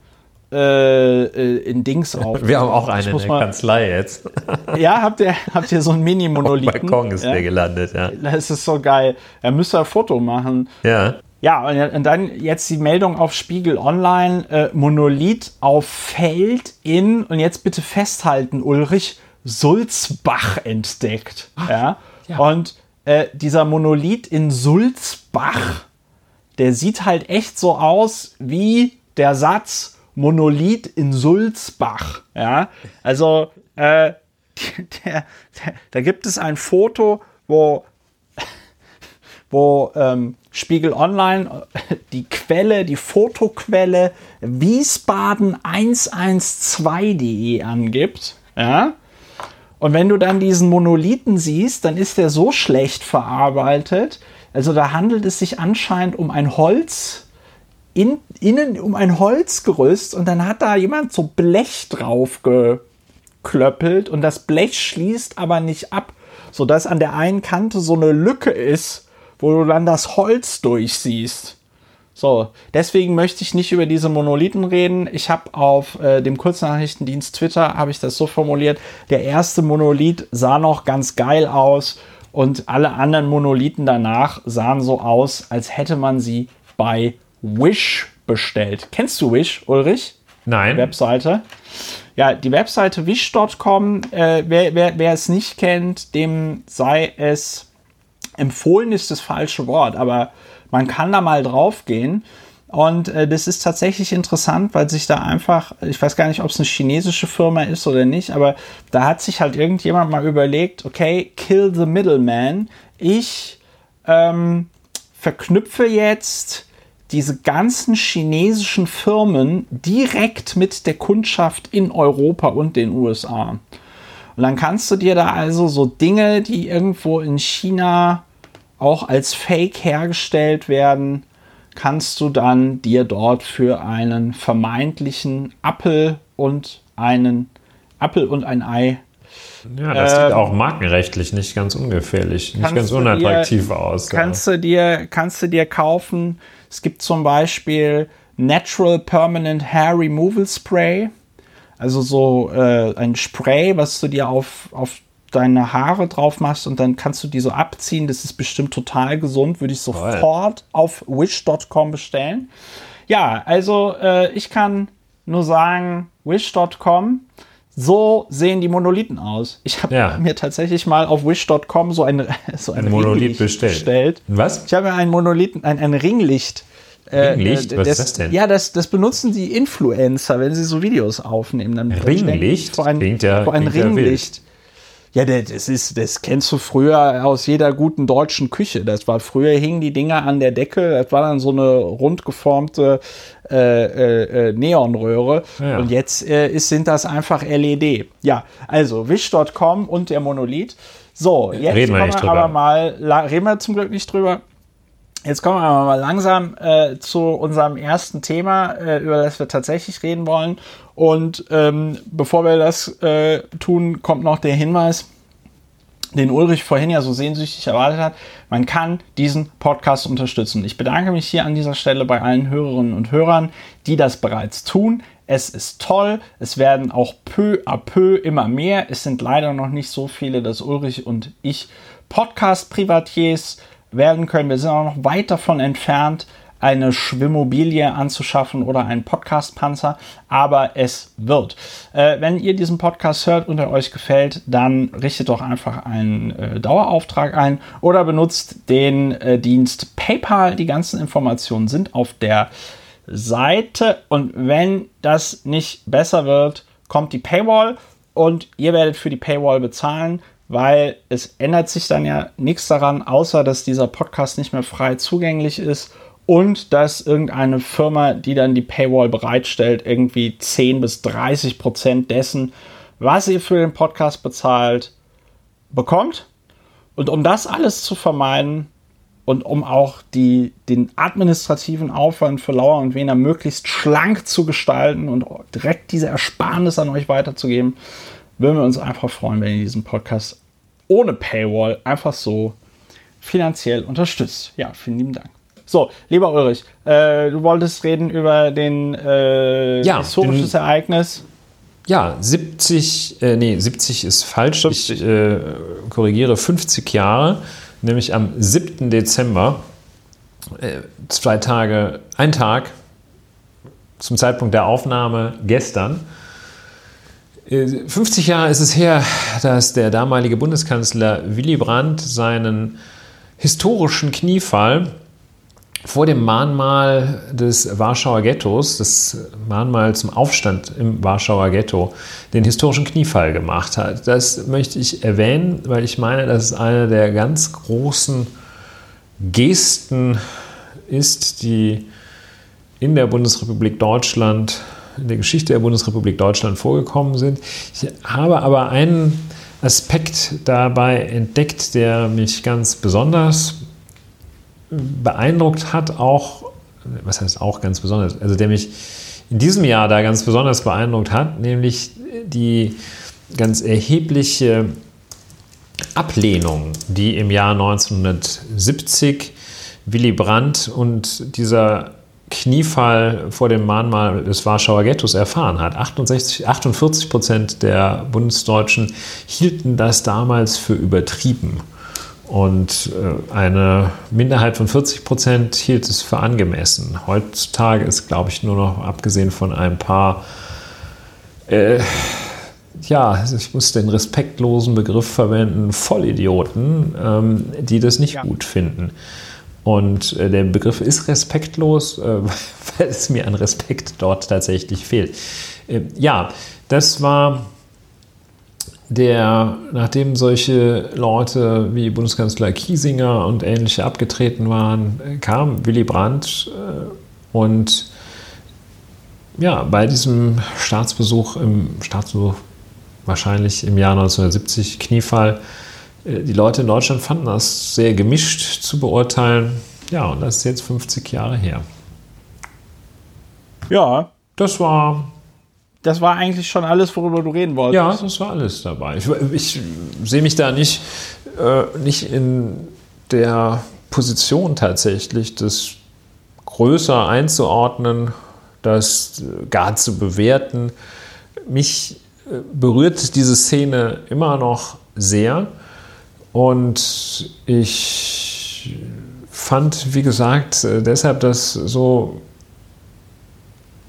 äh, äh, in Dings auf. Wir haben auch eine in der Kanzlei jetzt. ja, habt ihr, habt ihr so ein Mini-Monolith? Auf Balkon ist ja? der gelandet, ja. Das ist so geil. Er müsste ein Foto machen. Ja. Ja, und dann jetzt die Meldung auf Spiegel Online: äh, Monolith auf Feld in, und jetzt bitte festhalten, Ulrich, Sulzbach entdeckt. Ach, ja? ja. Und äh, dieser Monolith in Sulzbach, der sieht halt echt so aus wie der Satz, Monolith in Sulzbach. Ja, also äh, der, der, da gibt es ein Foto, wo, wo ähm, Spiegel Online die Quelle, die Fotoquelle Wiesbaden112.de angibt. Ja. Und wenn du dann diesen Monolithen siehst, dann ist der so schlecht verarbeitet. Also da handelt es sich anscheinend um ein Holz, in, innen um ein Holzgerüst und dann hat da jemand so Blech drauf geklöppelt und das Blech schließt aber nicht ab, sodass an der einen Kante so eine Lücke ist, wo du dann das Holz durchsiehst. So, deswegen möchte ich nicht über diese Monolithen reden. Ich habe auf äh, dem Kurznachrichtendienst Twitter habe ich das so formuliert: Der erste Monolith sah noch ganz geil aus und alle anderen Monolithen danach sahen so aus, als hätte man sie bei Wish bestellt. Kennst du Wish, Ulrich? Nein. Die Webseite. Ja, die Webseite wish.com, äh, wer, wer, wer es nicht kennt, dem sei es empfohlen, ist das falsche Wort, aber man kann da mal drauf gehen. Und äh, das ist tatsächlich interessant, weil sich da einfach, ich weiß gar nicht, ob es eine chinesische Firma ist oder nicht, aber da hat sich halt irgendjemand mal überlegt, okay, kill the middleman. Ich ähm, verknüpfe jetzt diese ganzen chinesischen Firmen direkt mit der Kundschaft in Europa und den USA. Und dann kannst du dir da also so Dinge, die irgendwo in China auch als Fake hergestellt werden, kannst du dann dir dort für einen vermeintlichen Apfel und einen Apfel und ein Ei ja, das sieht ähm, auch markenrechtlich nicht ganz ungefährlich, nicht ganz unattraktiv dir, aus. Kannst du, dir, kannst du dir kaufen es gibt zum Beispiel Natural Permanent Hair Removal Spray. Also so äh, ein Spray, was du dir auf, auf deine Haare drauf machst und dann kannst du die so abziehen. Das ist bestimmt total gesund. Würde ich sofort auf wish.com bestellen. Ja, also äh, ich kann nur sagen, wish.com, so sehen die Monolithen aus. Ich habe Ja. mir tatsächlich mal auf wish.com so ein, so ein, Ein Monolith Ringlicht bestellt. bestellt. Was? Ich habe mir ein Monolithen, ein, ein Ringlicht. äh, Ringlicht? äh, Was ist das denn? Ja, das, das benutzen die Influencer, wenn sie so Videos aufnehmen. Dann Ringlicht? Vor ein, Klingt ja- vor ein klingt ja. Ringlicht. Ja, das ist, das kennst du früher aus jeder guten deutschen Küche. Das war früher hingen die Dinger an der Decke. Das war dann so eine rund geformte äh, äh, äh, Neonröhre. Ja. Und jetzt äh, ist, sind das einfach LED. Ja, also wish.com und der Monolith. So, jetzt Reden wir kommen nicht wir aber mal, reden wir zum Glück nicht drüber. Jetzt kommen wir aber mal langsam äh, zu unserem ersten Thema, äh, über das wir tatsächlich reden wollen. Und ähm, bevor wir das äh, tun, kommt noch der Hinweis, den Ulrich vorhin ja so sehnsüchtig erwartet hat. Man kann diesen Podcast unterstützen. Ich bedanke mich hier an dieser Stelle bei allen Hörerinnen und Hörern, die das bereits tun. Es ist toll. Es werden auch peu à peu immer mehr. Es sind leider noch nicht so viele, dass Ulrich und ich Podcast-Privatiers werden können. Wir sind auch noch weit davon entfernt, eine Schwimmobilie anzuschaffen oder einen Podcast-Panzer, aber es wird. Äh, wenn ihr diesen Podcast hört und er euch gefällt, dann richtet doch einfach einen äh, Dauerauftrag ein oder benutzt den äh, Dienst PayPal. Die ganzen Informationen sind auf der Seite und wenn das nicht besser wird, kommt die Paywall und ihr werdet für die Paywall bezahlen, weil es ändert sich dann ja nichts daran, außer dass dieser Podcast nicht mehr frei zugänglich ist und dass irgendeine Firma, die dann die Paywall bereitstellt, irgendwie 10 bis 30 Prozent dessen, was ihr für den Podcast bezahlt, bekommt. Und um das alles zu vermeiden und um auch die, den administrativen Aufwand für Lauer und Wener möglichst schlank zu gestalten und direkt diese Ersparnis an euch weiterzugeben, würden wir uns einfach freuen, wenn ihr diesen Podcast ohne Paywall einfach so finanziell unterstützt. Ja, vielen lieben Dank. So, lieber Ulrich, äh, du wolltest reden über den äh, Ja, historisches den- Ereignis. Ja, 70, äh, nee, 70 ist falsch. 50. Ich äh, korrigiere 50 Jahre, nämlich am 7. Dezember, äh, zwei Tage, ein Tag zum Zeitpunkt der Aufnahme gestern. Äh, 50 Jahre ist es her, dass der damalige Bundeskanzler Willy Brandt seinen historischen Kniefall vor dem Mahnmal des Warschauer Ghettos, das Mahnmal zum Aufstand im Warschauer Ghetto, den historischen Kniefall gemacht hat. Das möchte ich erwähnen, weil ich meine, dass es eine der ganz großen Gesten ist, die in der Bundesrepublik Deutschland, in der Geschichte der Bundesrepublik Deutschland vorgekommen sind. Ich habe aber einen Aspekt dabei entdeckt, der mich ganz besonders beeindruckt hat, auch, was heißt auch ganz besonders, also der mich in diesem Jahr da ganz besonders beeindruckt hat, nämlich die ganz erhebliche Ablehnung, die im Jahr 1970 Willy Brandt und dieser Kniefall vor dem Mahnmal des Warschauer Ghettos erfahren hat. 68, 48 Prozent der Bundesdeutschen hielten das damals für übertrieben. Und äh, eine Minderheit von 40 Prozent hielt es für angemessen. Heutzutage ist, glaube ich, nur noch, abgesehen von ein paar, äh, ja, ich muss den respektlosen Begriff verwenden, Vollidioten, ähm, die das nicht Ja. gut finden. Und äh, der Begriff ist respektlos, äh, weil es mir an Respekt dort tatsächlich fehlt. Äh, ja, das war der, nachdem solche Leute wie Bundeskanzler Kiesinger und ähnliche abgetreten waren, äh, kam Willy Brandt äh, und ja, bei diesem Staatsbesuch, im Staatsbesuch wahrscheinlich im Jahr 1970, Kniefall, die Leute in Deutschland fanden das sehr gemischt zu beurteilen. Ja, und das ist jetzt 50 Jahre her. Ja, Das war das war eigentlich schon alles, worüber du reden wolltest. Ja, das war alles dabei. Ich, ich sehe mich da nicht, äh, nicht in der Position tatsächlich, das größer einzuordnen, das äh, gar zu bewerten. mich äh, berührt diese Szene immer noch sehr. Und ich fand, wie gesagt, äh, deshalb das so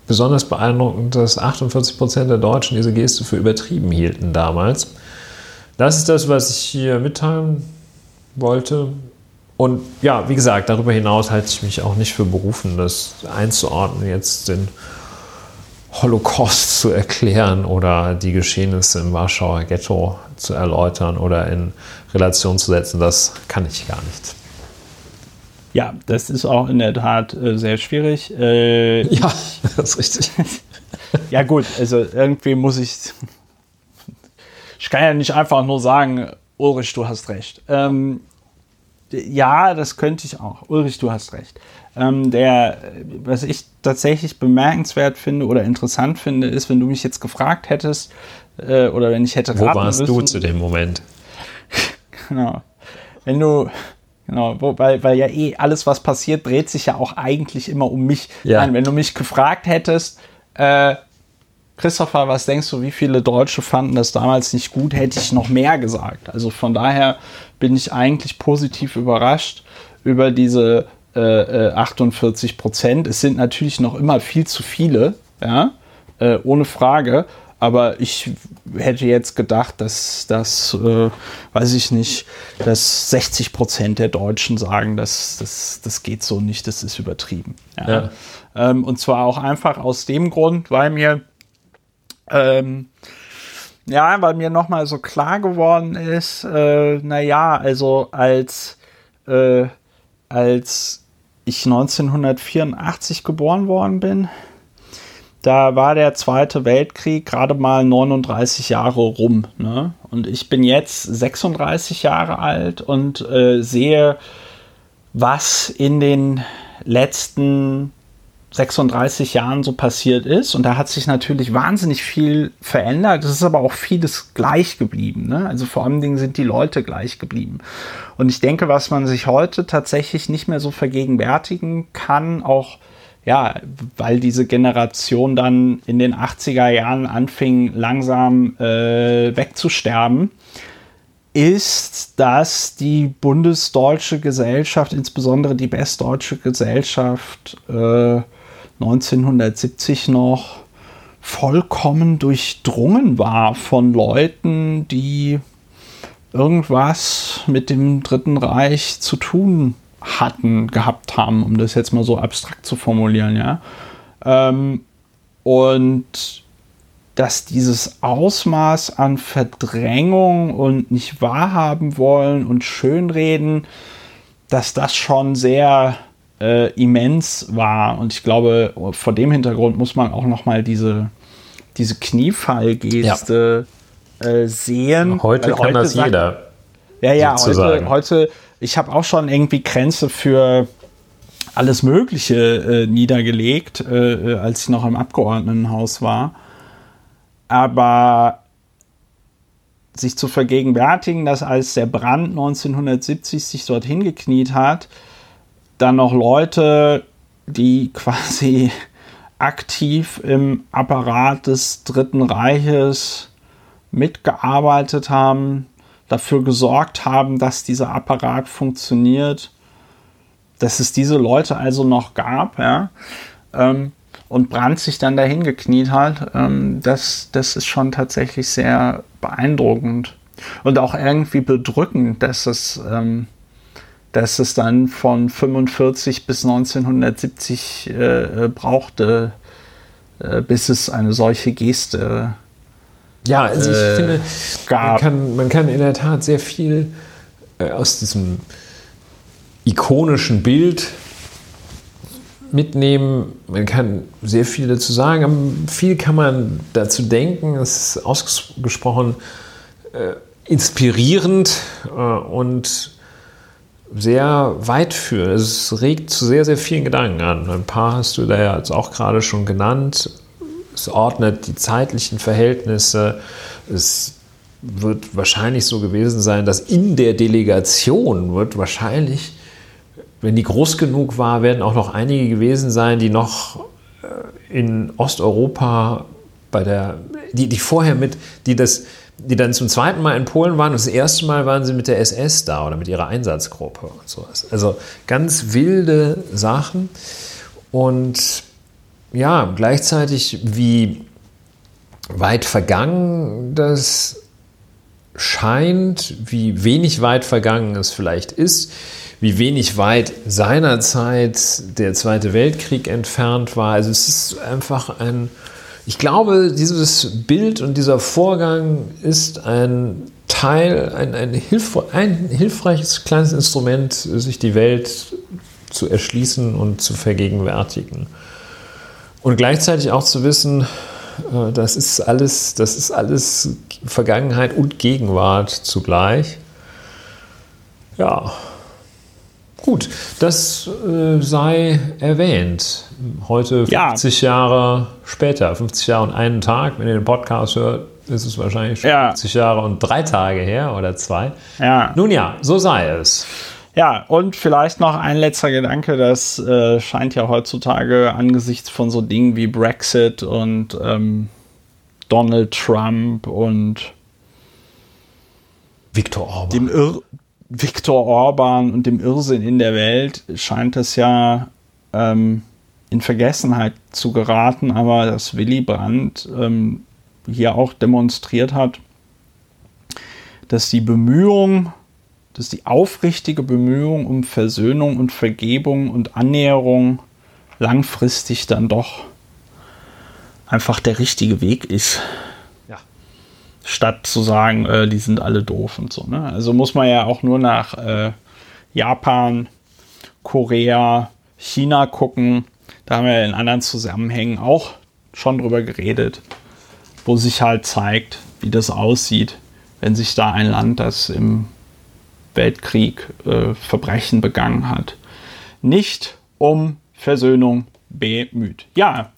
besonders beeindruckend, dass 48 Prozent der Deutschen diese Geste für übertrieben hielten damals. Das ist das, was ich hier mitteilen wollte. Und ja, wie gesagt, darüber hinaus halte ich mich auch nicht für berufen, das einzuordnen, jetzt den Holocaust zu erklären oder die Geschehnisse im Warschauer Ghetto zu erläutern oder in Relation zu setzen. Das kann ich gar nicht. Ja, das ist auch in der Tat äh, sehr schwierig. Äh, ja, das ist richtig. ja, gut, also irgendwie muss ich. Ich kann ja nicht einfach nur sagen, Ulrich, du hast recht. Ähm, ja, das könnte ich auch. Ulrich, du hast recht. Ähm, der, was ich tatsächlich bemerkenswert finde oder interessant finde, ist, wenn du mich jetzt gefragt hättest äh, oder wenn ich hätte Wo warst müssen, du zu dem Moment? genau. Wenn du Genau, weil, weil ja eh alles, was passiert, dreht sich ja auch eigentlich immer um mich. Ja. Nein, wenn du mich gefragt hättest, äh, Christopher, was denkst du, wie viele Deutsche fanden das damals nicht gut, hätte ich noch mehr gesagt. Also von daher bin ich eigentlich positiv überrascht über diese äh, 48 äh, Prozent. Es sind natürlich noch immer viel zu viele, ja, äh, ohne Frage. Aber ich hätte jetzt gedacht, dass das, äh, weiß ich nicht, dass 60 Prozent der Deutschen sagen, dass das, das geht so nicht, das ist übertrieben. Ja. Ja. Ähm, und zwar auch einfach aus dem Grund, weil mir, ähm, ja, weil mir nochmal so klar geworden ist, äh, naja, also als, äh, als ich 1984 geboren worden bin, da war der Zweite Weltkrieg gerade mal 39 Jahre rum. Ne? Und ich bin jetzt 36 Jahre alt und äh, sehe, was in den letzten 36 Jahren so passiert ist. Und da hat sich natürlich wahnsinnig viel verändert. Es ist aber auch vieles gleich geblieben. Ne? Also vor allen Dingen sind die Leute gleich geblieben. Und ich denke, was man sich heute tatsächlich nicht mehr so vergegenwärtigen kann, auch ja, weil diese Generation dann in den 80er Jahren anfing, langsam äh, wegzusterben, ist, dass die bundesdeutsche Gesellschaft, insbesondere die westdeutsche Gesellschaft, äh, 1970 noch vollkommen durchdrungen war von Leuten, die irgendwas mit dem Dritten Reich zu tun hatten, gehabt haben, um das jetzt mal so abstrakt zu formulieren, ja. Ähm, und dass dieses Ausmaß an Verdrängung und nicht wahrhaben wollen und Schönreden, dass das schon sehr äh, immens war. Und ich glaube, vor dem Hintergrund muss man auch noch mal diese, diese Kniefallgeste ja. äh, sehen. Heute kann heute das sagt, jeder. Ja, ja, heute, heute ich habe auch schon irgendwie Grenze für alles Mögliche äh, niedergelegt, äh, äh, als ich noch im Abgeordnetenhaus war. Aber sich zu vergegenwärtigen, dass als der Brand 1970 sich dorthin gekniet hat, dann noch Leute, die quasi aktiv im Apparat des Dritten Reiches mitgearbeitet haben, dafür gesorgt haben, dass dieser Apparat funktioniert, dass es diese Leute also noch gab, ja, ähm, und Brandt sich dann dahin gekniet hat, ähm, das, das ist schon tatsächlich sehr beeindruckend und auch irgendwie bedrückend, dass es, ähm, dass es dann von 45 bis 1970 äh, brauchte, äh, bis es eine solche Geste ja, also ich äh, finde, man kann, man kann in der Tat sehr viel äh, aus diesem ikonischen Bild mitnehmen. Man kann sehr viel dazu sagen, viel kann man dazu denken. Es ist ausgesprochen äh, inspirierend äh, und sehr weit führend. Es regt zu sehr, sehr vielen Gedanken an. Ein paar hast du da ja jetzt auch gerade schon genannt. Es ordnet die zeitlichen Verhältnisse. Es wird wahrscheinlich so gewesen sein, dass in der Delegation wird wahrscheinlich, wenn die groß genug war, werden auch noch einige gewesen sein, die noch äh, in Osteuropa bei der, die, die vorher mit, die das, die dann zum zweiten Mal in Polen waren und das erste Mal waren sie mit der SS da oder mit ihrer Einsatzgruppe und sowas. Also ganz wilde Sachen und ja, gleichzeitig wie weit vergangen das scheint, wie wenig weit vergangen es vielleicht ist, wie wenig weit seinerzeit der Zweite Weltkrieg entfernt war. Also es ist einfach ein, ich glaube, dieses Bild und dieser Vorgang ist ein Teil, ein, ein, hilf, ein hilfreiches kleines Instrument, sich die Welt zu erschließen und zu vergegenwärtigen. Und gleichzeitig auch zu wissen, äh, das ist alles, das ist alles Vergangenheit und Gegenwart zugleich. Ja, gut, das äh, sei erwähnt. Heute 50 ja. Jahre später, 50 Jahre und einen Tag, wenn ihr den Podcast hört, ist es wahrscheinlich schon ja. 50 Jahre und drei Tage her oder zwei. Ja. Nun ja, so sei es. Ja, und vielleicht noch ein letzter Gedanke, das äh, scheint ja heutzutage angesichts von so Dingen wie Brexit und ähm, Donald Trump und Viktor Orban. Dem Ir Viktor Orban und dem Irrsinn in der Welt scheint es ja ähm, in Vergessenheit zu geraten, aber dass Willy Brandt ähm, hier auch demonstriert hat, dass die Bemühung dass die aufrichtige Bemühung um Versöhnung und Vergebung und Annäherung langfristig dann doch einfach der richtige Weg ist. Statt zu sagen, äh, die sind alle doof und so. Ne? Also muss man ja auch nur nach äh, Japan, Korea, China gucken. Da haben wir in anderen Zusammenhängen auch schon drüber geredet, wo sich halt zeigt, wie das aussieht, wenn sich da ein Land, das im Weltkrieg äh, Verbrechen begangen hat, nicht um Versöhnung bemüht. Ja,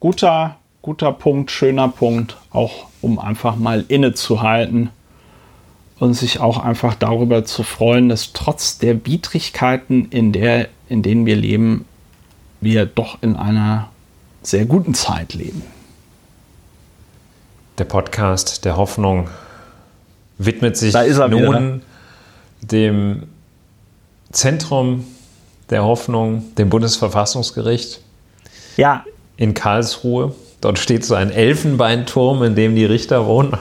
guter, guter Punkt, schöner Punkt, auch um einfach mal innezuhalten und sich auch einfach darüber zu freuen, dass trotz der Widrigkeiten, in, der, in denen wir leben, wir doch in einer sehr guten Zeit leben. Der Podcast der Hoffnung widmet sich nun wieder dem Zentrum der Hoffnung, dem Bundesverfassungsgericht ja. in Karlsruhe. Dort steht so ein Elfenbeinturm, in dem die Richter wohnen.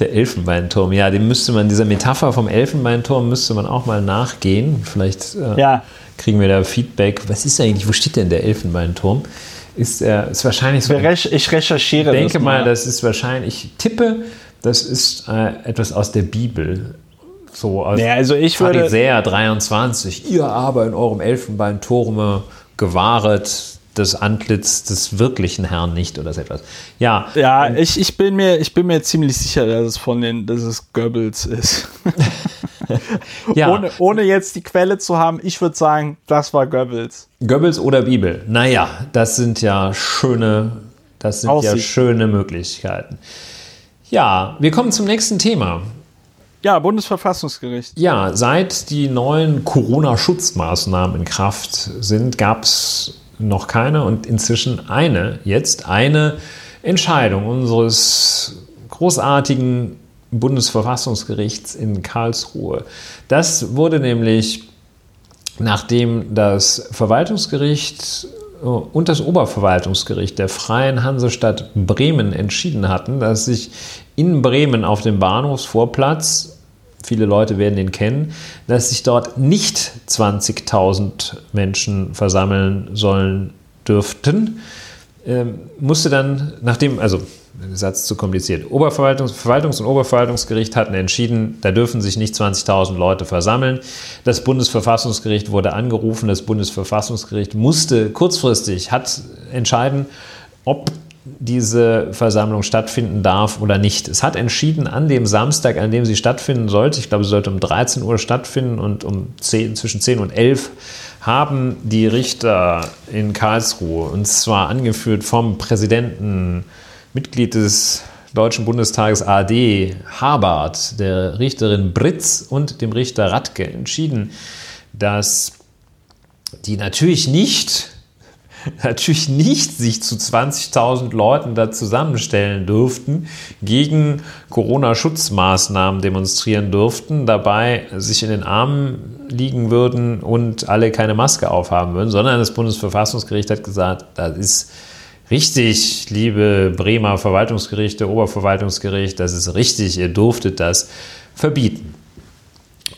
der Elfenbeinturm, ja, dem müsste man, dieser Metapher vom Elfenbeinturm müsste man auch mal nachgehen. Vielleicht äh, ja. kriegen wir da Feedback. Was ist eigentlich, wo steht denn der Elfenbeinturm? Ist er, ist wahrscheinlich so. Ich recherchiere. Ich denke mal, das ist wahrscheinlich, ich tippe, das ist äh, etwas aus der Bibel. So aus ja, also ich würde, Pharisäer 23. Ihr aber in eurem Elfenbeinturme gewahret das Antlitz des wirklichen Herrn nicht oder so etwas. Ja, ja ich, ich, bin mir, ich bin mir ziemlich sicher, dass es von den, dass es Goebbels ist. ja. ohne, ohne jetzt die Quelle zu haben, ich würde sagen, das war Goebbels. Goebbels oder Bibel. Naja, das sind ja schöne, das sind Aussicht. ja schöne Möglichkeiten. Ja, wir kommen zum nächsten Thema. Ja, Bundesverfassungsgericht. Ja, seit die neuen Corona-Schutzmaßnahmen in Kraft sind, gab es noch keine und inzwischen eine, jetzt eine Entscheidung unseres großartigen Bundesverfassungsgerichts in Karlsruhe. Das wurde nämlich, nachdem das Verwaltungsgericht und das Oberverwaltungsgericht der Freien Hansestadt Bremen entschieden hatten, dass sich in Bremen auf dem Bahnhofsvorplatz, viele Leute werden den kennen, dass sich dort nicht 20.000 Menschen versammeln sollen dürften, ähm, musste dann, nachdem, also Satz zu kompliziert. Oberverwaltungs-, Verwaltungs- und Oberverwaltungsgericht hatten entschieden, da dürfen sich nicht 20.000 Leute versammeln. Das Bundesverfassungsgericht wurde angerufen. Das Bundesverfassungsgericht musste kurzfristig hat entscheiden, ob diese Versammlung stattfinden darf oder nicht. Es hat entschieden, an dem Samstag, an dem sie stattfinden sollte, ich glaube, sie sollte um 13 Uhr stattfinden und um 10, zwischen 10 und 11 haben die Richter in Karlsruhe, und zwar angeführt vom Präsidenten Mitglied des Deutschen Bundestages AD Habart, der Richterin Britz und dem Richter Radke entschieden, dass die natürlich nicht natürlich nicht sich zu 20.000 Leuten da zusammenstellen dürften, gegen Corona-Schutzmaßnahmen demonstrieren dürften, dabei sich in den Armen liegen würden und alle keine Maske aufhaben würden, sondern das Bundesverfassungsgericht hat gesagt, das ist richtig, liebe Bremer Verwaltungsgerichte, Oberverwaltungsgericht, das ist richtig, ihr durftet das verbieten.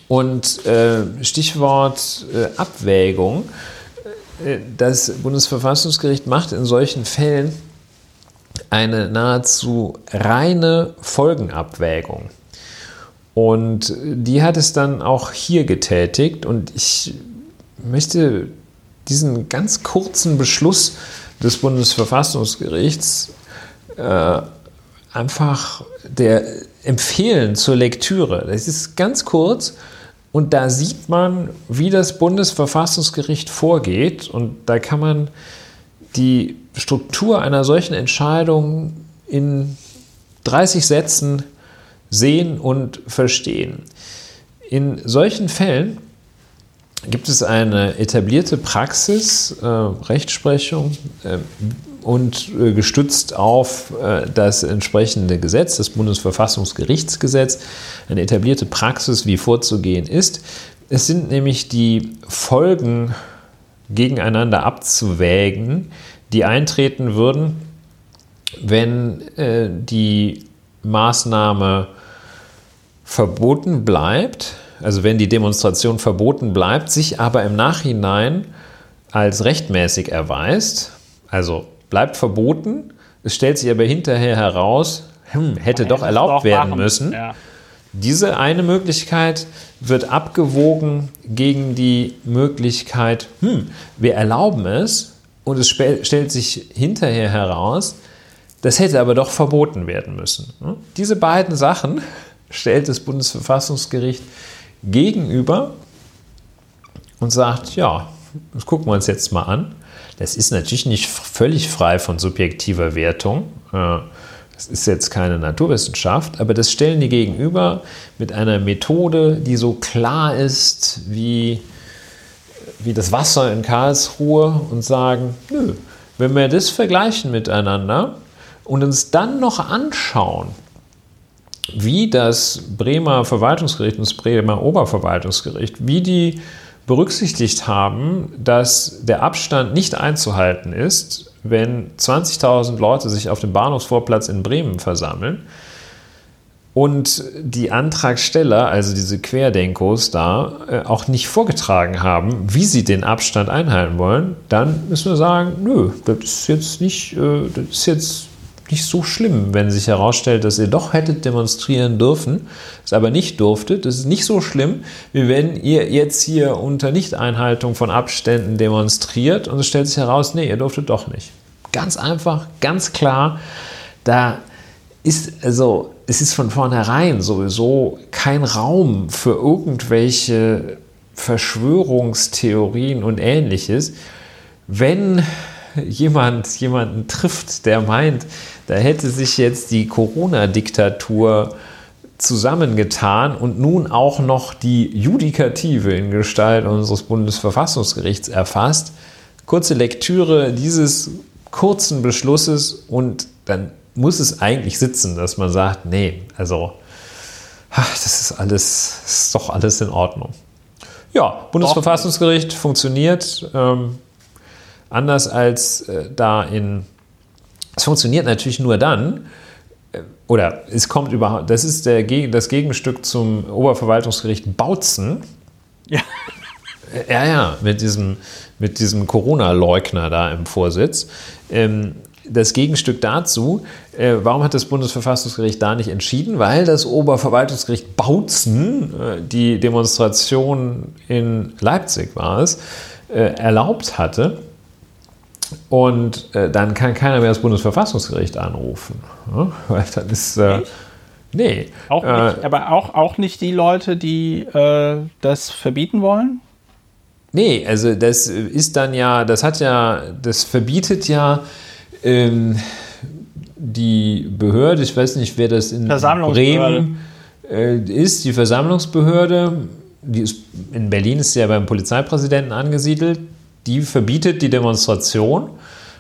Und äh, Stichwort äh, Abwägung. Äh, das Bundesverfassungsgericht macht in solchen Fällen eine nahezu reine Folgenabwägung. Und die hat es dann auch hier getätigt. Und ich möchte diesen ganz kurzen Beschluss des Bundesverfassungsgerichts äh, einfach der empfehlen zur Lektüre. Das ist ganz kurz und da sieht man, wie das Bundesverfassungsgericht vorgeht und da kann man die Struktur einer solchen Entscheidung in 30 Sätzen sehen und verstehen. In solchen Fällen gibt es eine etablierte Praxis, äh, Rechtsprechung, äh, und äh, gestützt auf äh, das entsprechende Gesetz, das Bundesverfassungsgerichtsgesetz, eine etablierte Praxis, wie vorzugehen ist. Es sind nämlich die Folgen gegeneinander abzuwägen, die eintreten würden, wenn äh, die Maßnahme verboten bleibt, also wenn die Demonstration verboten bleibt, sich aber im Nachhinein als rechtmäßig erweist, also bleibt verboten. Es stellt sich aber hinterher heraus, hm, hätte doch erlaubt werden machen. müssen. Ja. Diese eine Möglichkeit wird abgewogen gegen die Möglichkeit, hm, wir erlauben es und es stellt sich hinterher heraus, das hätte aber doch verboten werden müssen. Hm? Diese beiden Sachen stellt das Bundesverfassungsgericht gegenüber und sagt, ja, das gucken wir uns jetzt mal an. Das ist natürlich nicht völlig frei von subjektiver Wertung. Äh, das ist jetzt keine Naturwissenschaft, aber das stellen die gegenüber mit einer Methode, die so klar ist wie, wie das Wasser in Karlsruhe und sagen, nö, wenn wir das vergleichen miteinander und uns dann noch anschauen, wie das Bremer Verwaltungsgericht und das Bremer Oberverwaltungsgericht, wie die berücksichtigt haben, dass der Abstand nicht einzuhalten ist, wenn 20.000 Leute sich auf dem Bahnhofsvorplatz in Bremen versammeln und die Antragsteller, also diese Querdenkos da, äh, auch nicht vorgetragen haben, wie sie den Abstand einhalten wollen, dann müssen wir sagen, nö, das ist jetzt nicht, äh, das ist jetzt nicht so schlimm, wenn sich herausstellt, dass ihr doch hättet demonstrieren dürfen, es aber nicht durftet. Das ist nicht so schlimm, wie wenn ihr jetzt hier unter Nichteinhaltung von Abständen demonstriert und es stellt sich heraus, nee, ihr durftet doch nicht. Ganz einfach, ganz klar, da ist also, es ist von vornherein sowieso kein Raum für irgendwelche Verschwörungstheorien und ähnliches. Wenn jemand jemanden trifft, der meint, da hätte sich jetzt die Corona-Diktatur zusammengetan und nun auch noch die Judikative in Gestalt unseres Bundesverfassungsgerichts erfasst. Kurze Lektüre dieses kurzen Beschlusses und dann muss es eigentlich sitzen, dass man sagt, nee, also ach, das ist alles, das ist doch alles in Ordnung. Ja, Bundesverfassungsgericht funktioniert ähm, anders als äh, da in es funktioniert natürlich nur dann, äh, oder es kommt überhaupt, das ist der, das Gegenstück zum Oberverwaltungsgericht Bautzen. Ja. Äh, ja, ja, mit diesem, mit diesem Corona-Leugner da im Vorsitz. Ähm, das Gegenstück dazu, äh, warum hat das Bundesverfassungsgericht da nicht entschieden? Weil das Oberverwaltungsgericht Bautzen, äh, die Demonstration in Leipzig war es, äh, erlaubt hatte. Und äh, dann kann keiner mehr das Bundesverfassungsgericht anrufen. Ja? Weil dann ist. Äh, nee. Auch nicht, äh, aber auch, auch nicht die Leute, die äh, das verbieten wollen? Nee, also das ist dann ja, das hat ja, das verbietet ja ähm, die Behörde, ich weiß nicht, wer das in Bremen äh, ist, die Versammlungsbehörde, die ist, in Berlin ist sie ja beim Polizeipräsidenten angesiedelt, die verbietet die Demonstration.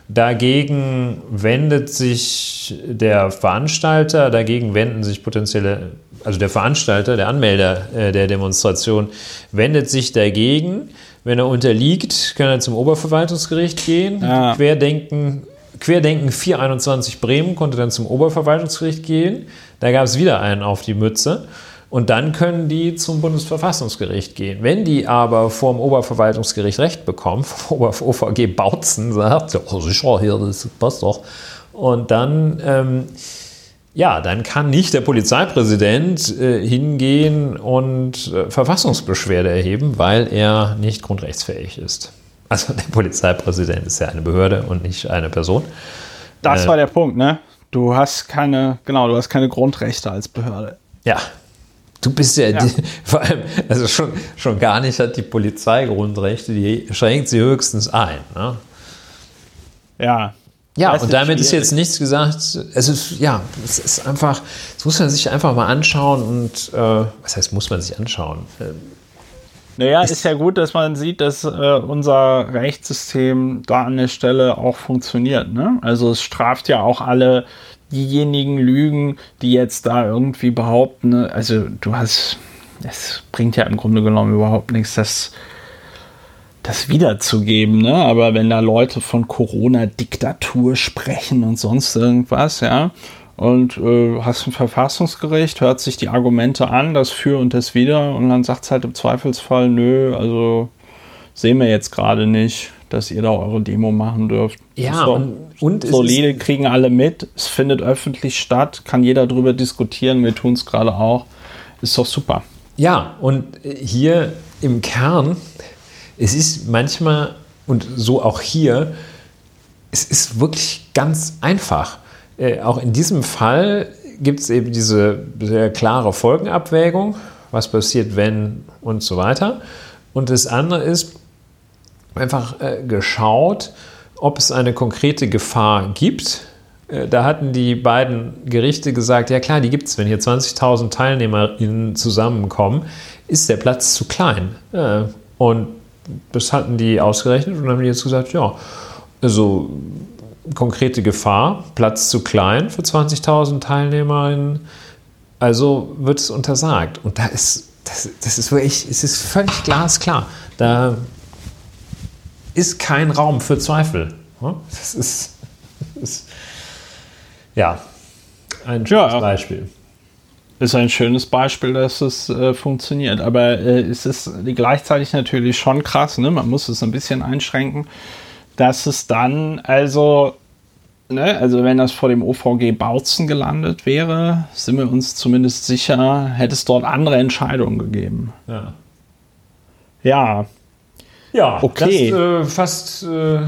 Dagegen wendet sich der Veranstalter, dagegen wenden sich potenzielle, also der Veranstalter, der Anmelder äh, der Demonstration, wendet sich dagegen. Wenn er unterliegt, kann er zum Oberverwaltungsgericht gehen. Ja. Querdenken, Querdenken 421 Bremen konnte dann zum Oberverwaltungsgericht gehen. Da gab es wieder einen auf die Mütze. Und dann können die zum Bundesverfassungsgericht gehen. Wenn die aber vom Oberverwaltungsgericht Recht bekommen, vom OVG Bautzen sagt, ja, oh, sicher, hier, das passt doch. Und dann, ähm, ja, dann kann nicht der Polizeipräsident äh, hingehen und äh, Verfassungsbeschwerde erheben, weil er nicht grundrechtsfähig ist. Also der Polizeipräsident ist ja eine Behörde und nicht eine Person. Das äh, war der Punkt, ne? Du hast keine, genau, du hast keine Grundrechte als Behörde. Ja, Du bist ja, ja. Die, vor allem, also schon, schon gar nicht hat die Polizei Grundrechte, die schränkt sie höchstens ein. Ne? Ja. Ja, und damit ist jetzt nichts gesagt. Es ist, ja, es ist einfach, das muss man sich einfach mal anschauen und, äh, was heißt, muss man sich anschauen? Ähm, naja, ist, ist ja gut, dass man sieht, dass äh, unser Rechtssystem da an der Stelle auch funktioniert. Ne? Also es straft ja auch alle diejenigen Lügen, die jetzt da irgendwie behaupten, ne? also du hast, es bringt ja im Grunde genommen überhaupt nichts, das, das wiederzugeben, ne? Aber wenn da Leute von Corona-Diktatur sprechen und sonst irgendwas, ja, und äh, hast ein Verfassungsgericht, hört sich die Argumente an, das für und das wieder, und dann sagt es halt im Zweifelsfall, nö, also sehen wir jetzt gerade nicht dass ihr da eure Demo machen dürft. Ja, so, und, und solide kriegen alle mit. Es findet öffentlich statt, kann jeder drüber diskutieren. Wir tun es gerade auch. Ist doch super. Ja, und hier im Kern, es ist manchmal, und so auch hier, es ist wirklich ganz einfach. Äh, auch in diesem Fall gibt es eben diese sehr klare Folgenabwägung, was passiert, wenn und so weiter. Und das andere ist, einfach äh, geschaut, ob es eine konkrete Gefahr gibt. Äh, da hatten die beiden Gerichte gesagt, ja klar, die gibt es, wenn hier 20.000 TeilnehmerInnen zusammenkommen, ist der Platz zu klein. Äh, und das hatten die ausgerechnet und haben jetzt gesagt, ja, also konkrete Gefahr, Platz zu klein für 20.000 TeilnehmerInnen, also wird es untersagt. Und da ist, das, das ist wirklich, es ist völlig glasklar. Da ist kein Raum für Zweifel. Das ist, das ist ja ein schönes ja, Beispiel. Ist ein schönes Beispiel, dass es äh, funktioniert. Aber äh, es ist gleichzeitig natürlich schon krass, ne? man muss es ein bisschen einschränken, dass es dann also Ne, also wenn das vor dem OVG Bautzen gelandet wäre, sind wir uns zumindest sicher, hätte es dort andere Entscheidungen gegeben. Ja. Ja, ja, okay. Das äh, fasst, äh,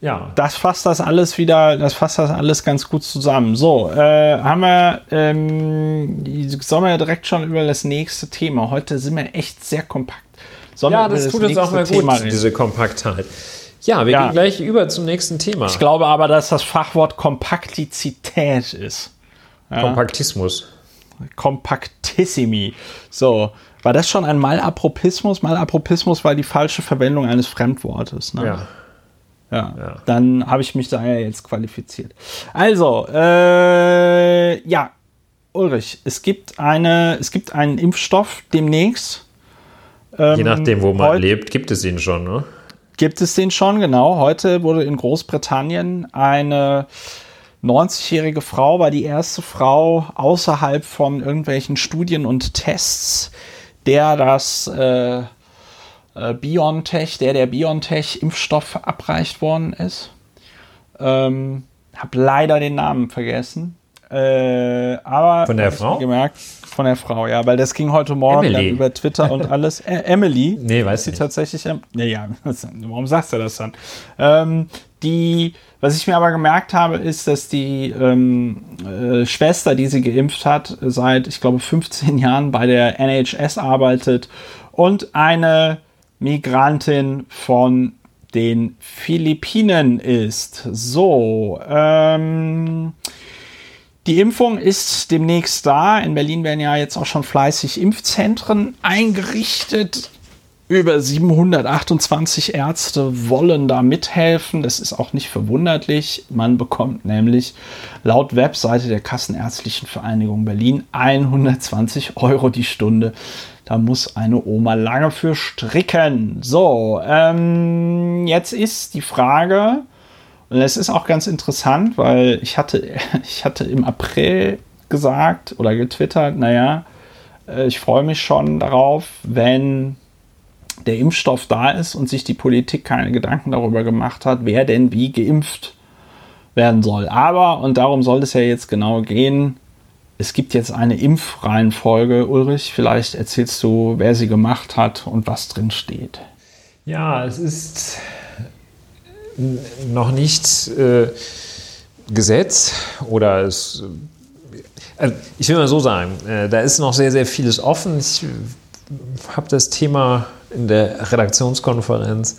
ja. Das fasst das alles wieder, das fasst das alles ganz gut zusammen. So, äh, haben wir, ähm, sollen wir ja direkt schon über das nächste Thema. Heute sind wir echt sehr kompakt. Sollen ja, das, das tut uns auch mal gut, reden? diese Kompaktheit. Ja, wir ja. gehen gleich über zum nächsten Thema. Ich glaube aber, dass das Fachwort Kompaktizität ist. Ja. Kompaktismus. Kompaktissimi. So, war das schon ein Malapropismus? Malapropismus war die falsche Verwendung eines Fremdwortes. Ne? Ja. Ja, ja. dann habe ich mich da ja jetzt qualifiziert. Also, äh, ja, Ulrich, es gibt eine, es gibt einen Impfstoff demnächst. Ähm, Je nachdem, wo man lebt, gibt es ihn schon, ne? Gibt es den schon, genau. Heute wurde in Großbritannien eine 90-jährige Frau, war die erste Frau außerhalb von irgendwelchen Studien und Tests, der das äh, äh, BioNTech, der der BioNTech-Impfstoff verabreicht worden ist. Ähm, hab leider den Namen vergessen. Äh, aber von der Frau? Gemerkt, von der Frau, ja, weil das ging heute Morgen dann über Twitter und alles. Äh, Emily. Nee, weiß sie tatsächlich. Ähm, ja, ja, warum sagst du das dann? Ähm, die, was ich mir aber gemerkt habe, ist, dass die ähm, äh, Schwester, die sie geimpft hat, seit, ich glaube, 15 Jahren bei der NHS arbeitet und eine Migrantin von den Philippinen ist. So, ähm, die Impfung ist demnächst da. In Berlin werden ja jetzt auch schon fleißig Impfzentren eingerichtet. Über 728 Ärzte wollen da mithelfen. Das ist auch nicht verwunderlich. Man bekommt nämlich laut Webseite der Kassenärztlichen Vereinigung Berlin 120 Euro die Stunde. Da muss eine Oma lange für stricken. So, ähm, jetzt ist die Frage, und es ist auch ganz interessant, weil ich hatte, ich hatte im April gesagt oder getwittert, naja, äh, ich freue mich schon darauf, wenn der Impfstoff da ist und sich die Politik keine Gedanken darüber gemacht hat, wer denn wie geimpft werden soll. Aber, und darum soll es ja jetzt genau gehen, es gibt jetzt eine Impfreihenfolge. Ulrich, vielleicht erzählst du, wer sie gemacht hat und was drin steht. Ja, es ist noch nicht äh, Gesetz oder es. Äh, ich will mal so sagen, äh, da ist noch sehr, sehr vieles offen. Ich habe das Thema in der Redaktionskonferenz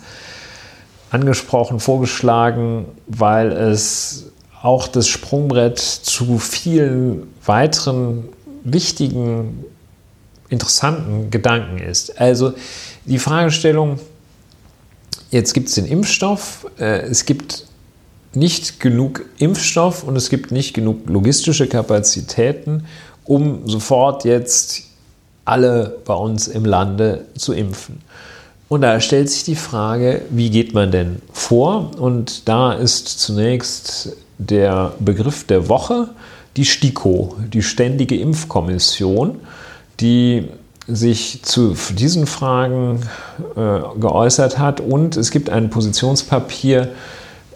angesprochen, vorgeschlagen, weil es auch das Sprungbrett zu vielen weiteren wichtigen, interessanten Gedanken ist. Also die Fragestellung, jetzt gibt es den Impfstoff, äh, es gibt nicht genug Impfstoff und es gibt nicht genug logistische Kapazitäten, um sofort jetzt alle bei uns im Lande zu impfen. Und da stellt sich die Frage, wie geht man denn vor? Und da ist zunächst der Begriff der Woche die STIKO, die Ständige Impfkommission, die sich zu diesen Fragen äh, geäußert hat. Und es gibt ein Positionspapier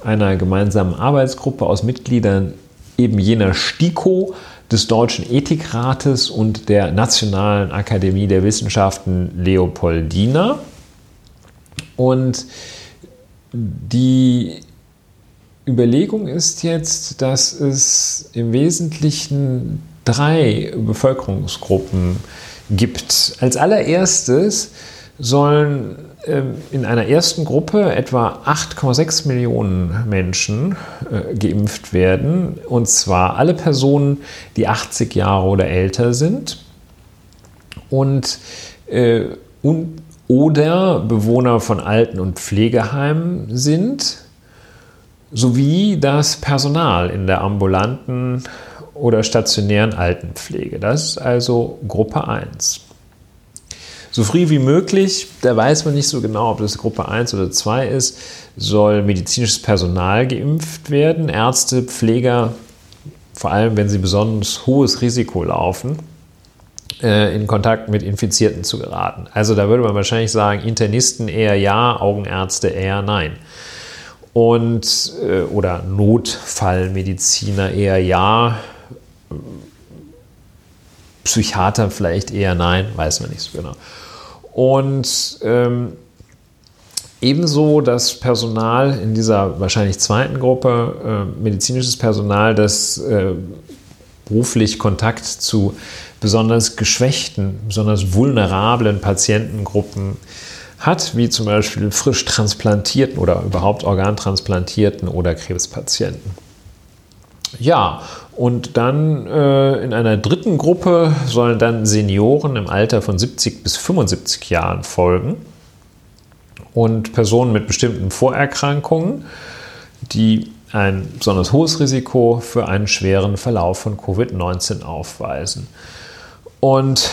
einer gemeinsamen Arbeitsgruppe aus Mitgliedern eben jener STIKO, des Deutschen Ethikrates und der Nationalen Akademie der Wissenschaften Leopoldina. Und die Überlegung ist jetzt, dass es im Wesentlichen drei Bevölkerungsgruppen gibt. Als allererstes sollen ähm, in einer ersten Gruppe etwa 8,6 Millionen Menschen äh, geimpft werden. Und zwar alle Personen, die 80 Jahre oder älter sind. Und, äh, und oder Bewohner von Alten- und Pflegeheimen sind, sowie das Personal in der ambulanten oder stationären Altenpflege. Das ist also Gruppe 1 so früh wie möglich, da weiß man nicht so genau, ob das Gruppe 1 oder 2 ist, soll medizinisches Personal geimpft werden, Ärzte, Pfleger, vor allem wenn sie besonders hohes Risiko laufen, äh, in Kontakt mit Infizierten zu geraten. Also da würde man wahrscheinlich sagen, Internisten eher ja, Augenärzte eher nein. Und, äh, oder Notfallmediziner eher ja, Psychiater vielleicht eher nein, weiß man nicht so genau. Und ähm, ebenso das Personal in dieser wahrscheinlich zweiten Gruppe, äh, medizinisches Personal, das äh, beruflich Kontakt zu besonders geschwächten, besonders vulnerablen Patientengruppen hat, wie zum Beispiel frisch transplantierten oder überhaupt organtransplantierten oder Krebspatienten. Ja, und dann äh, in einer dritten Gruppe sollen dann Senioren im Alter von 70 bis 75 Jahren folgen und Personen mit bestimmten Vorerkrankungen, die ein besonders hohes Risiko für einen schweren Verlauf von Covid-19 aufweisen. Und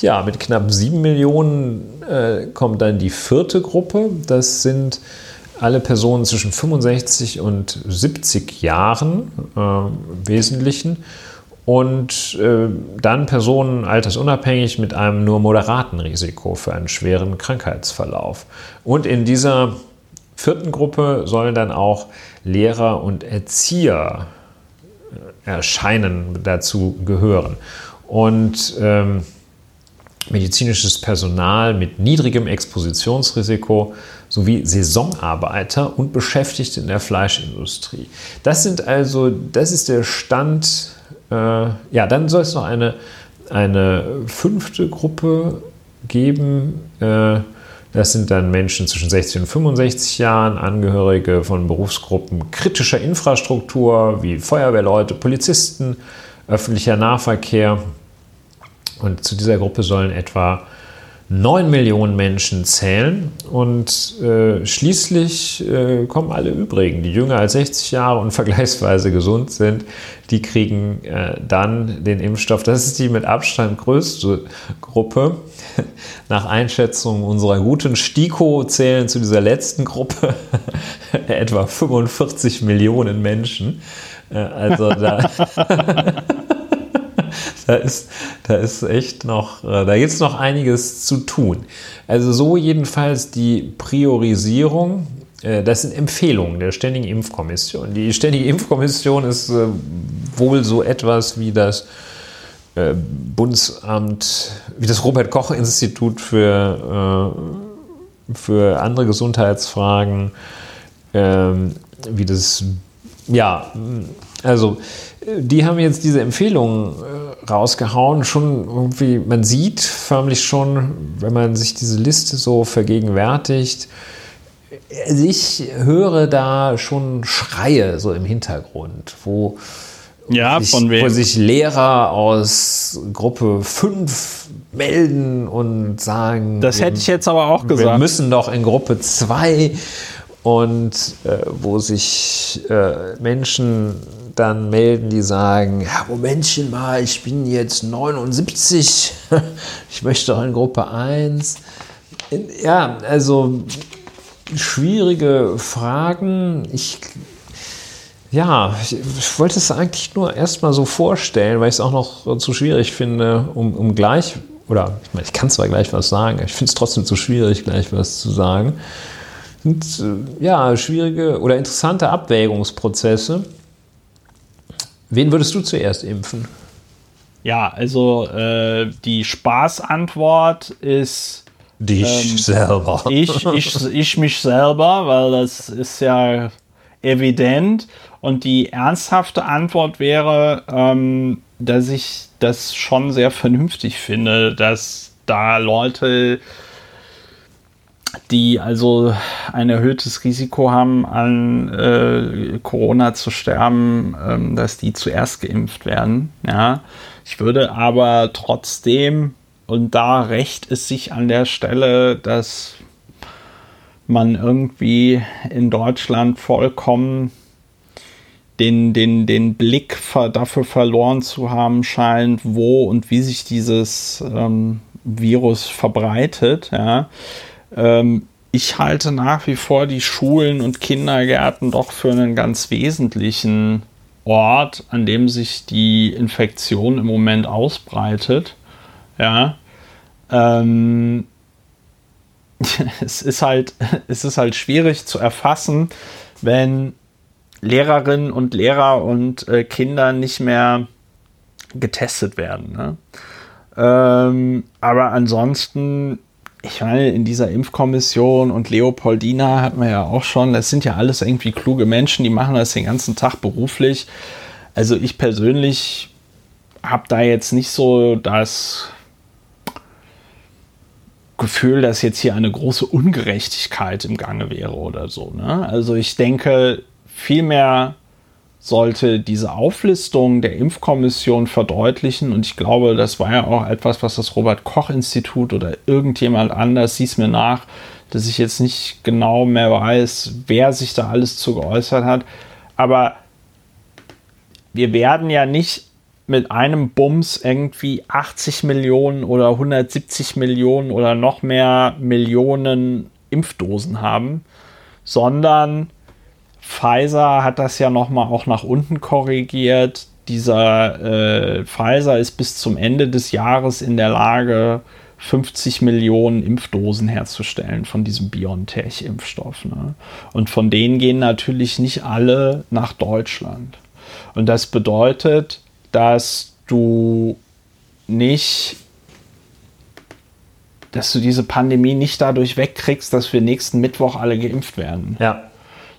ja, mit knapp 7 Millionen äh, kommt dann die vierte Gruppe. Das sind alle Personen zwischen 65 und 70 Jahren äh, im Wesentlichen und äh, dann Personen altersunabhängig mit einem nur moderaten Risiko für einen schweren Krankheitsverlauf. Und in dieser vierten Gruppe sollen dann auch Lehrer und Erzieher äh, erscheinen, dazu gehören. Und ähm, medizinisches Personal mit niedrigem Expositionsrisiko sowie Saisonarbeiter und Beschäftigte in der Fleischindustrie. Das sind also, das ist der Stand. Äh, ja, dann soll es noch eine, eine fünfte Gruppe geben. Äh, das sind dann Menschen zwischen 60 und 65 Jahren, Angehörige von Berufsgruppen kritischer Infrastruktur wie Feuerwehrleute, Polizisten, öffentlicher Nahverkehr. Und zu dieser Gruppe sollen etwa 9 Millionen Menschen zählen und äh, schließlich äh, kommen alle übrigen, die jünger als 60 Jahre und vergleichsweise gesund sind, die kriegen äh, dann den Impfstoff. Das ist die mit Abstand größte Gruppe. Nach Einschätzung unserer guten STIKO zählen zu dieser letzten Gruppe etwa 45 Millionen Menschen. Äh, also da da ist, da ist echt noch, äh, da gibt es noch einiges zu tun. Also so jedenfalls die Priorisierung. Äh, das sind Empfehlungen der Ständigen Impfkommission. Die Ständige Impfkommission ist äh, wohl so etwas wie das Bundesamt, wie das Robert Koch Institut für, für andere Gesundheitsfragen, ähm, wie das, ja, also die haben jetzt diese Empfehlungen rausgehauen. Schon irgendwie, man sieht förmlich schon, wenn man sich diese Liste so vergegenwärtigt, ich höre da schon Schreie so im Hintergrund, wo, ja, sich, wo sich Lehrer aus Gruppe 5 melden und sagen, das hätte ich jetzt aber auch gesagt. Wir müssen doch in Gruppe 2 und äh, wo sich äh, Menschen dann melden, die sagen, ja, Momentchen mal, ich bin jetzt 79, ich möchte auch in Gruppe 1. Ja, also schwierige Fragen. Ich, ja, ich, wollte es eigentlich nur erstmal so vorstellen, weil ich es auch noch zu schwierig finde, um, um gleich, oder ich meine, ich kann zwar gleich was sagen, ich finde es trotzdem zu schwierig, gleich was zu sagen. Und, äh, ja, schwierige oder interessante Abwägungsprozesse. Wen würdest du zuerst impfen? Ja, also äh, die Spaßantwort ist dich ähm, selber. Ich, ich, ich mich selber, weil das ist ja evident. Und die ernsthafte Antwort wäre, ähm, dass ich das schon sehr vernünftig finde, dass da Leute die also ein erhöhtes Risiko haben, an äh, Corona zu sterben, ähm, dass die zuerst geimpft werden. Ja. Ich würde aber trotzdem, und da rächt es sich an der Stelle, dass man irgendwie in Deutschland vollkommen den, den, den Blick dafür verloren zu haben scheint, wo und wie sich dieses ähm, Virus verbreitet. Ja ich halte nach wie vor die Schulen und Kindergärten doch für einen ganz wesentlichen Ort, an dem sich die Infektion im Moment ausbreitet. Ja. Ähm, es ist halt, es ist halt schwierig zu erfassen, wenn Lehrerinnen und Lehrer und äh, Kinder nicht mehr getestet werden. Ne? Ähm, aber ansonsten ich meine, in dieser Impfkommission und Leopoldina hat man ja auch schon, das sind ja alles irgendwie kluge Menschen, die machen das den ganzen Tag beruflich. Also ich persönlich habe da jetzt nicht so das Gefühl, dass jetzt hier eine große Ungerechtigkeit im Gange wäre oder so. Ne? Also ich denke, vielmehr sollte diese Auflistung der Impfkommission verdeutlichen. Und ich glaube, das war ja auch etwas, was das Robert Koch Institut oder irgendjemand anders hieß mir nach, dass ich jetzt nicht genau mehr weiß, wer sich da alles zu geäußert hat. Aber wir werden ja nicht mit einem Bums irgendwie 80 Millionen oder 170 Millionen oder noch mehr Millionen Impfdosen haben, sondern Pfizer hat das ja nochmal auch nach unten korrigiert. Dieser äh, Pfizer ist bis zum Ende des Jahres in der Lage, 50 Millionen Impfdosen herzustellen von diesem BioNTech-Impfstoff. Ne? Und von denen gehen natürlich nicht alle nach Deutschland. Und das bedeutet, dass du nicht, dass du diese Pandemie nicht dadurch wegkriegst, dass wir nächsten Mittwoch alle geimpft werden. Ja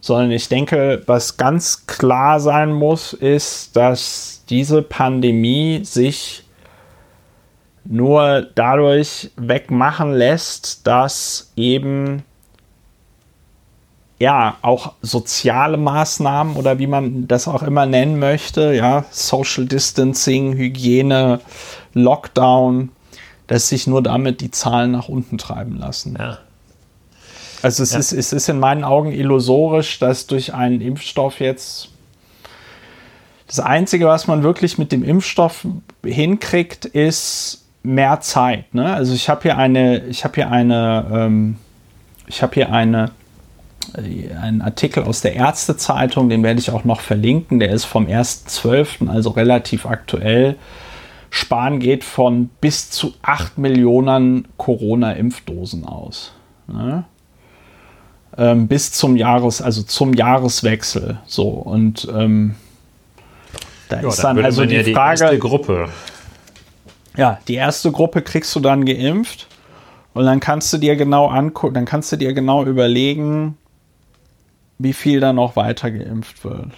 sondern ich denke, was ganz klar sein muss, ist, dass diese Pandemie sich nur dadurch wegmachen lässt, dass eben ja auch soziale Maßnahmen oder wie man das auch immer nennen möchte, ja, Social Distancing, Hygiene, Lockdown, dass sich nur damit die Zahlen nach unten treiben lassen. Ja. Also es, ja. ist, es ist in meinen Augen illusorisch, dass durch einen Impfstoff jetzt das Einzige, was man wirklich mit dem Impfstoff hinkriegt, ist mehr Zeit. Ne? Also ich habe hier eine, ich habe hier eine, ähm, ich habe hier eine, äh, einen Artikel aus der Ärztezeitung, den werde ich auch noch verlinken. Der ist vom 1.12., also relativ aktuell. Spahn geht von bis zu 8 Millionen Corona-Impfdosen aus. Ne? Ähm, bis zum Jahres, also zum Jahreswechsel. So und ähm, da ja, ist dann, dann also die, ja die Frage. Erste Gruppe. Ja, die erste Gruppe kriegst du dann geimpft und dann kannst du dir genau angucken, dann kannst du dir genau überlegen, wie viel da noch weiter geimpft wird.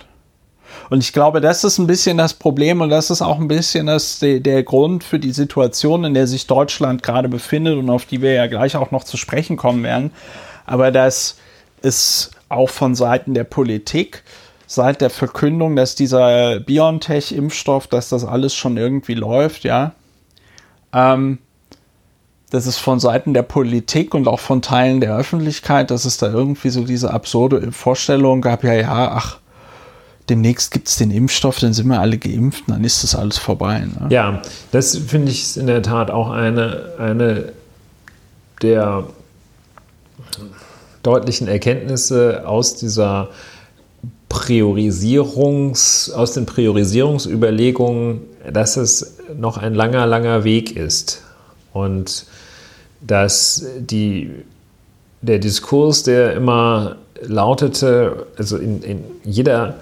Und ich glaube, das ist ein bisschen das Problem und das ist auch ein bisschen das, der, Grund für die Situation, in der sich Deutschland gerade befindet und auf die wir ja gleich auch noch zu sprechen kommen werden. Aber das ist auch von Seiten der Politik seit der Verkündung, dass dieser BioNTech-Impfstoff, dass das alles schon irgendwie läuft, ja, ähm, das ist von Seiten der Politik und auch von Teilen der Öffentlichkeit, dass es da irgendwie so diese absurde Vorstellung gab, ja, ja, ach, demnächst gibt es den Impfstoff, dann sind wir alle geimpft, dann ist das alles vorbei. Ne? Ja, das finde ich in der Tat auch eine, eine der deutlichen Erkenntnisse aus dieser Priorisierungs, aus den Priorisierungsüberlegungen, dass es noch ein langer, langer Weg ist. Und dass die, der Diskurs, der immer lautete, also in, in jeder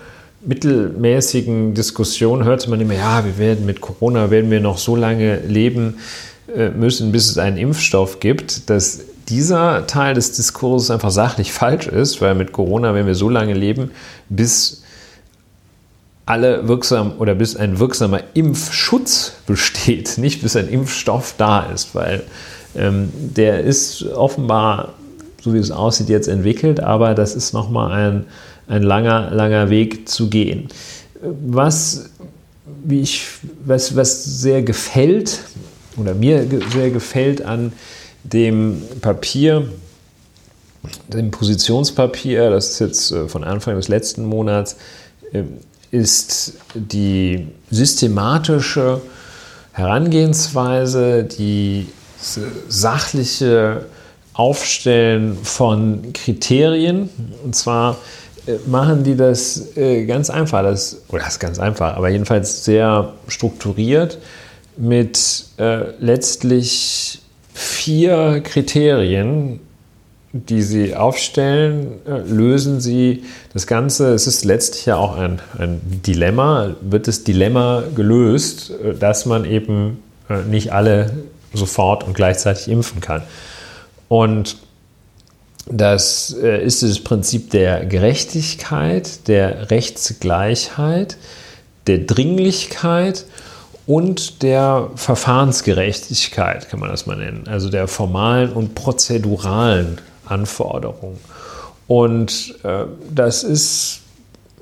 mittelmäßigen Diskussion hörte man immer, ja, wir werden mit Corona werden wir noch so lange leben äh, müssen, bis es einen Impfstoff gibt, dass dieser Teil des Diskurses einfach sachlich falsch ist, weil mit Corona werden wir so lange leben, bis alle wirksam oder bis ein wirksamer Impfschutz besteht, nicht bis ein Impfstoff da ist, weil ähm, der ist offenbar, so wie es aussieht, jetzt entwickelt, aber das ist nochmal ein, ein langer, langer Weg zu gehen. Was, wie ich, was, was sehr gefällt oder mir sehr gefällt an dem Papier, dem Positionspapier, das ist jetzt äh, von Anfang des letzten Monats, ähm, ist die systematische Herangehensweise, die sachliche Aufstellen von Kriterien. Und zwar äh, machen die das äh, ganz einfach, das, oder das ist ganz einfach, aber jedenfalls sehr strukturiert mit letztlich vier Kriterien, die Sie aufstellen, äh, lösen Sie das Ganze. Es ist letztlich ja auch ein, ein Dilemma. Wird das Dilemma gelöst, äh, dass man eben äh, nicht alle sofort und gleichzeitig impfen kann? Und das ist das Prinzip der Gerechtigkeit, der Rechtsgleichheit, der Dringlichkeit und der Verfahrensgerechtigkeit, kann man das mal nennen, also der formalen und prozeduralen Anforderungen. Und äh, das ist,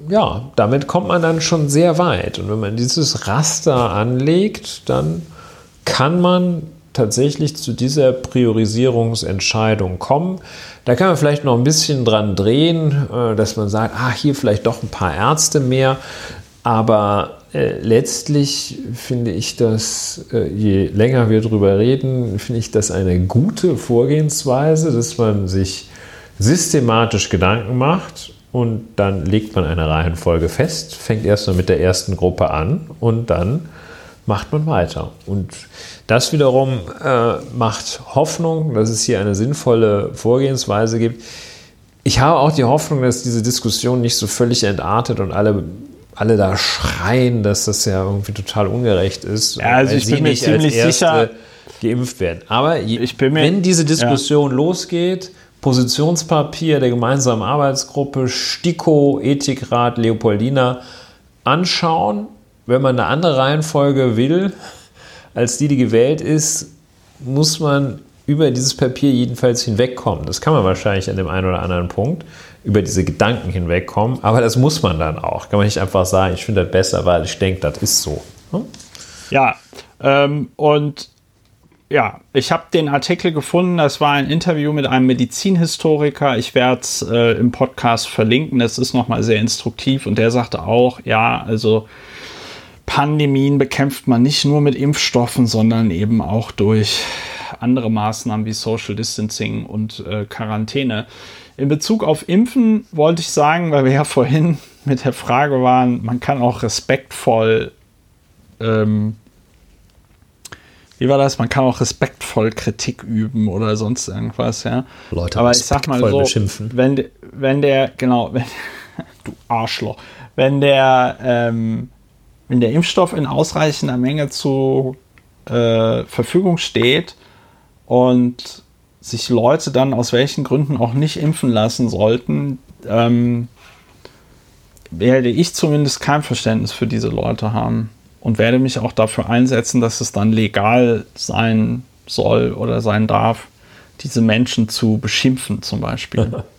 ja, damit kommt man dann schon sehr weit. Und wenn man dieses Raster anlegt, dann kann man tatsächlich zu dieser Priorisierungsentscheidung kommen. Da kann man vielleicht noch ein bisschen dran drehen, äh, dass man sagt, ah, hier vielleicht doch ein paar Ärzte mehr. Aber äh, letztlich finde ich das, äh, je länger wir darüber reden, finde ich das eine gute Vorgehensweise, dass man sich systematisch Gedanken macht und dann legt man eine Reihenfolge fest, fängt erstmal mit der ersten Gruppe an und dann macht man weiter. Und das wiederum äh, macht Hoffnung, dass es hier eine sinnvolle Vorgehensweise gibt. Ich habe auch die Hoffnung, dass diese Diskussion nicht so völlig entartet und alle alle da schreien, dass das ja irgendwie total ungerecht ist. Ja, also ich bin mir ziemlich sicher, geimpft werden. Aber je, wenn diese Diskussion ja. losgeht, Positionspapier der gemeinsamen Arbeitsgruppe, STIKO, Ethikrat, Leopoldina anschauen. Wenn man eine andere Reihenfolge will, als die, die gewählt ist, muss man über dieses Papier jedenfalls hinwegkommen. Das kann man wahrscheinlich an dem einen oder anderen Punkt über diese Gedanken hinwegkommen. Aber das muss man dann auch. Kann man nicht einfach sagen, ich finde das besser, weil ich denke, das ist so. Hm? Ja, ähm, und ja, ich habe den Artikel gefunden. Das war ein Interview mit einem Medizinhistoriker. Ich werde es äh, im Podcast verlinken. Das ist nochmal sehr instruktiv. Und der sagte auch, ja, also Pandemien bekämpft man nicht nur mit Impfstoffen, sondern eben auch durch andere Maßnahmen wie Social Distancing und äh, Quarantäne. In Bezug auf Impfen wollte ich sagen, weil wir ja vorhin mit der Frage waren, man kann auch respektvoll ähm, wie war das? Man kann auch respektvoll Kritik üben oder sonst irgendwas, ja. Leute Aber ich sag mal so, beschimpfen. wenn, wenn der, genau, wenn, du Arschloch, wenn der, ähm, wenn der Impfstoff in ausreichender Menge zur äh, Verfügung steht und sich Leute dann aus welchen Gründen auch nicht impfen lassen sollten, ähm, werde ich zumindest kein Verständnis für diese Leute haben und werde mich auch dafür einsetzen, dass es dann legal sein soll oder sein darf, diese Menschen zu beschimpfen zum Beispiel.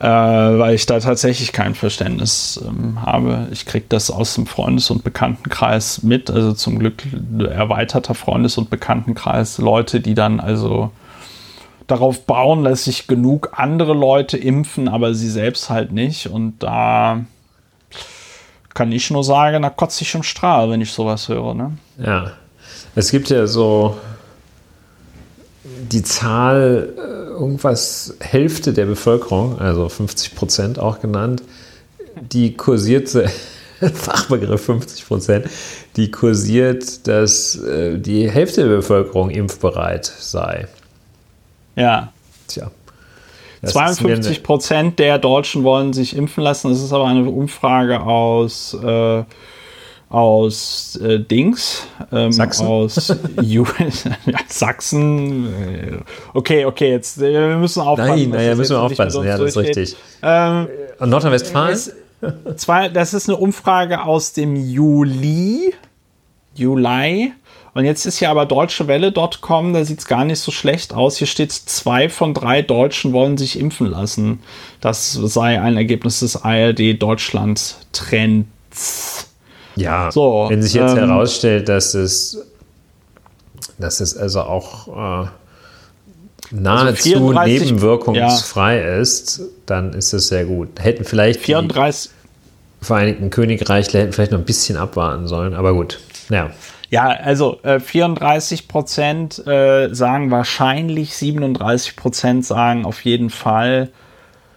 äh, weil ich da tatsächlich kein Verständnis ähm, habe. Ich kriege das aus dem Freundes- und Bekanntenkreis mit, also zum Glück erweiterter Freundes- und Bekanntenkreis, Leute, die dann also darauf bauen, dass sich genug andere Leute impfen, aber sie selbst halt nicht. Und da kann ich nur sagen, da kotze ich im Strahl, wenn ich sowas höre. Ne? Ja, es gibt ja so die Zahl, äh, irgendwas, Hälfte der Bevölkerung, also 50 Prozent auch genannt, die kursierte, Fachbegriff 50 Prozent, die kursiert, dass äh, die Hälfte der Bevölkerung impfbereit sei. Ja. Tja. 52 Prozent der Deutschen wollen sich impfen lassen. Das ist aber eine Umfrage aus, äh, aus äh, Dings. Ähm, Sachsen. Aus ja, Sachsen. Okay, okay, jetzt äh, wir müssen aufpassen. Nein, naja, müssen wir aufpassen. Ja, das ist richtig. Ähm, Und Nordrhein-Westfalen? Das ist eine Umfrage aus dem Juli. Juli. Und jetzt ist hier aber deutschewelle.com, da sieht es gar nicht so schlecht aus. Hier steht, zwei von drei Deutschen wollen sich impfen lassen. Das sei ein Ergebnis des ARD Deutschland Trends. Ja, so, wenn sich jetzt ähm, herausstellt, dass es, dass es also auch äh, nahezu also 34, nebenwirkungsfrei ja. ist, dann ist es sehr gut. Hätten vielleicht 34 Vereinigten Königreich hätten vielleicht noch ein bisschen abwarten sollen, aber gut. Ja. Ja, also äh, 34 Prozent äh, sagen wahrscheinlich, 37 Prozent sagen auf jeden Fall,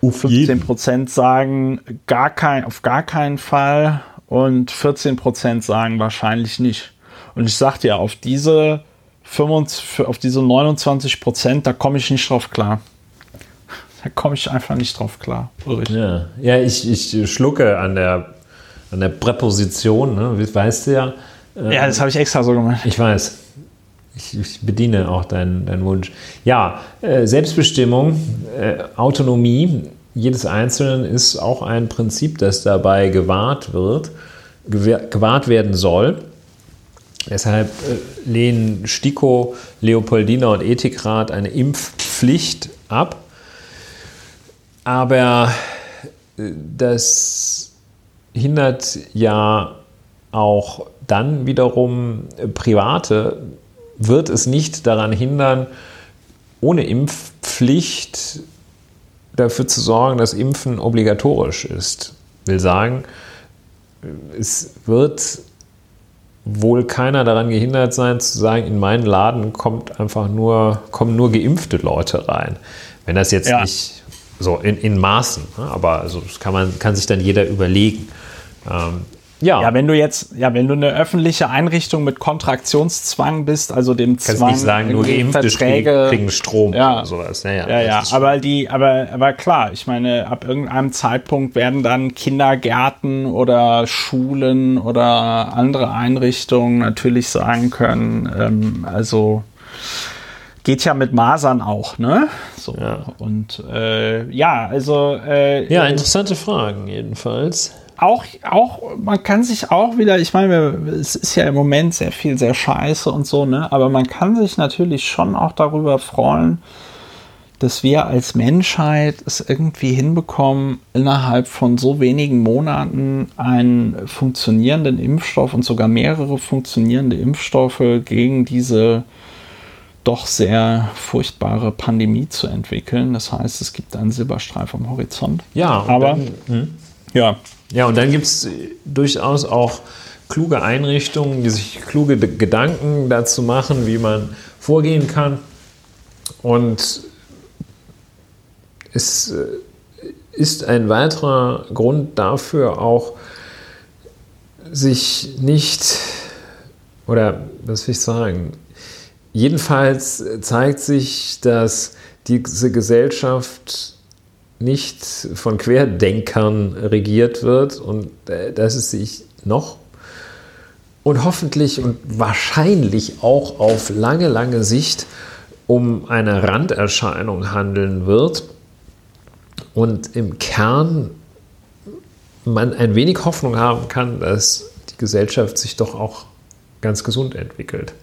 auf 15 Prozent sagen gar kein, auf gar keinen Fall und 14 Prozent sagen wahrscheinlich nicht. Und ich sag dir, auf diese 25, auf diese 29 Prozent, da komme ich nicht drauf klar. Da komme ich einfach nicht drauf klar. Ja, ja ich, ich schlucke an der, an der Präposition, ne? weißt du ja. Ja, das habe ich extra so gemacht. Ich weiß. Ich, ich bediene auch deinen, deinen Wunsch. Ja, äh, Selbstbestimmung, äh, Autonomie jedes Einzelnen ist auch ein Prinzip, das dabei gewahrt wird, gewahrt werden soll. Deshalb äh, lehnen STIKO, Leopoldina und Ethikrat eine Impfpflicht ab. Aber äh, das hindert ja auch dann wiederum äh, Private wird es nicht daran hindern, ohne Impfpflicht dafür zu sorgen, dass Impfen obligatorisch ist. Will sagen, es wird wohl keiner daran gehindert sein, zu sagen, in meinen Laden kommt einfach nur, kommen nur geimpfte Leute rein. Wenn das jetzt ja. nicht so in, in Maßen, ne, aber also das kann man kann sich dann jeder überlegen. Ähm, ja. ja, wenn du jetzt, ja, wenn du eine öffentliche Einrichtung mit Kontraktionszwang bist, also dem Kannst Zwang, nicht sagen, nur Geimpfte Verträge, kriegen Strom ja, oder sowas. Ja, ja, ja, ja. aber die, aber, aber klar, ich meine, ab irgendeinem Zeitpunkt werden dann Kindergärten oder Schulen oder andere Einrichtungen natürlich sagen können, ähm, also geht ja mit Masern auch, ne? So ja. und äh, ja, also äh, ja, interessante Fragen jedenfalls auch, auch, man kann sich auch wieder, ich meine, es ist ja im Moment sehr viel, sehr scheiße und so, ne? Aber man kann sich natürlich schon auch darüber freuen, dass wir als Menschheit es irgendwie hinbekommen, innerhalb von so wenigen Monaten einen funktionierenden Impfstoff und sogar mehrere funktionierende Impfstoffe gegen diese doch sehr furchtbare Pandemie zu entwickeln. Das heißt, es gibt einen Silberstreif am Horizont. Ja, aber dann, hm? ja. Ja, und dann gibt es durchaus auch kluge Einrichtungen, die sich kluge Gedanken dazu machen, wie man vorgehen kann. Und es äh, ist ein weiterer Grund dafür auch, sich nicht, oder was will ich sagen, jedenfalls zeigt sich, dass diese Gesellschaft nicht von Querdenkern regiert wird. Und äh, dass es sich noch. Und hoffentlich und wahrscheinlich auch auf lange, lange Sicht um eine Randerscheinung handeln wird. Und im Kern man ein wenig Hoffnung haben kann, dass die Gesellschaft sich doch auch ganz gesund entwickelt.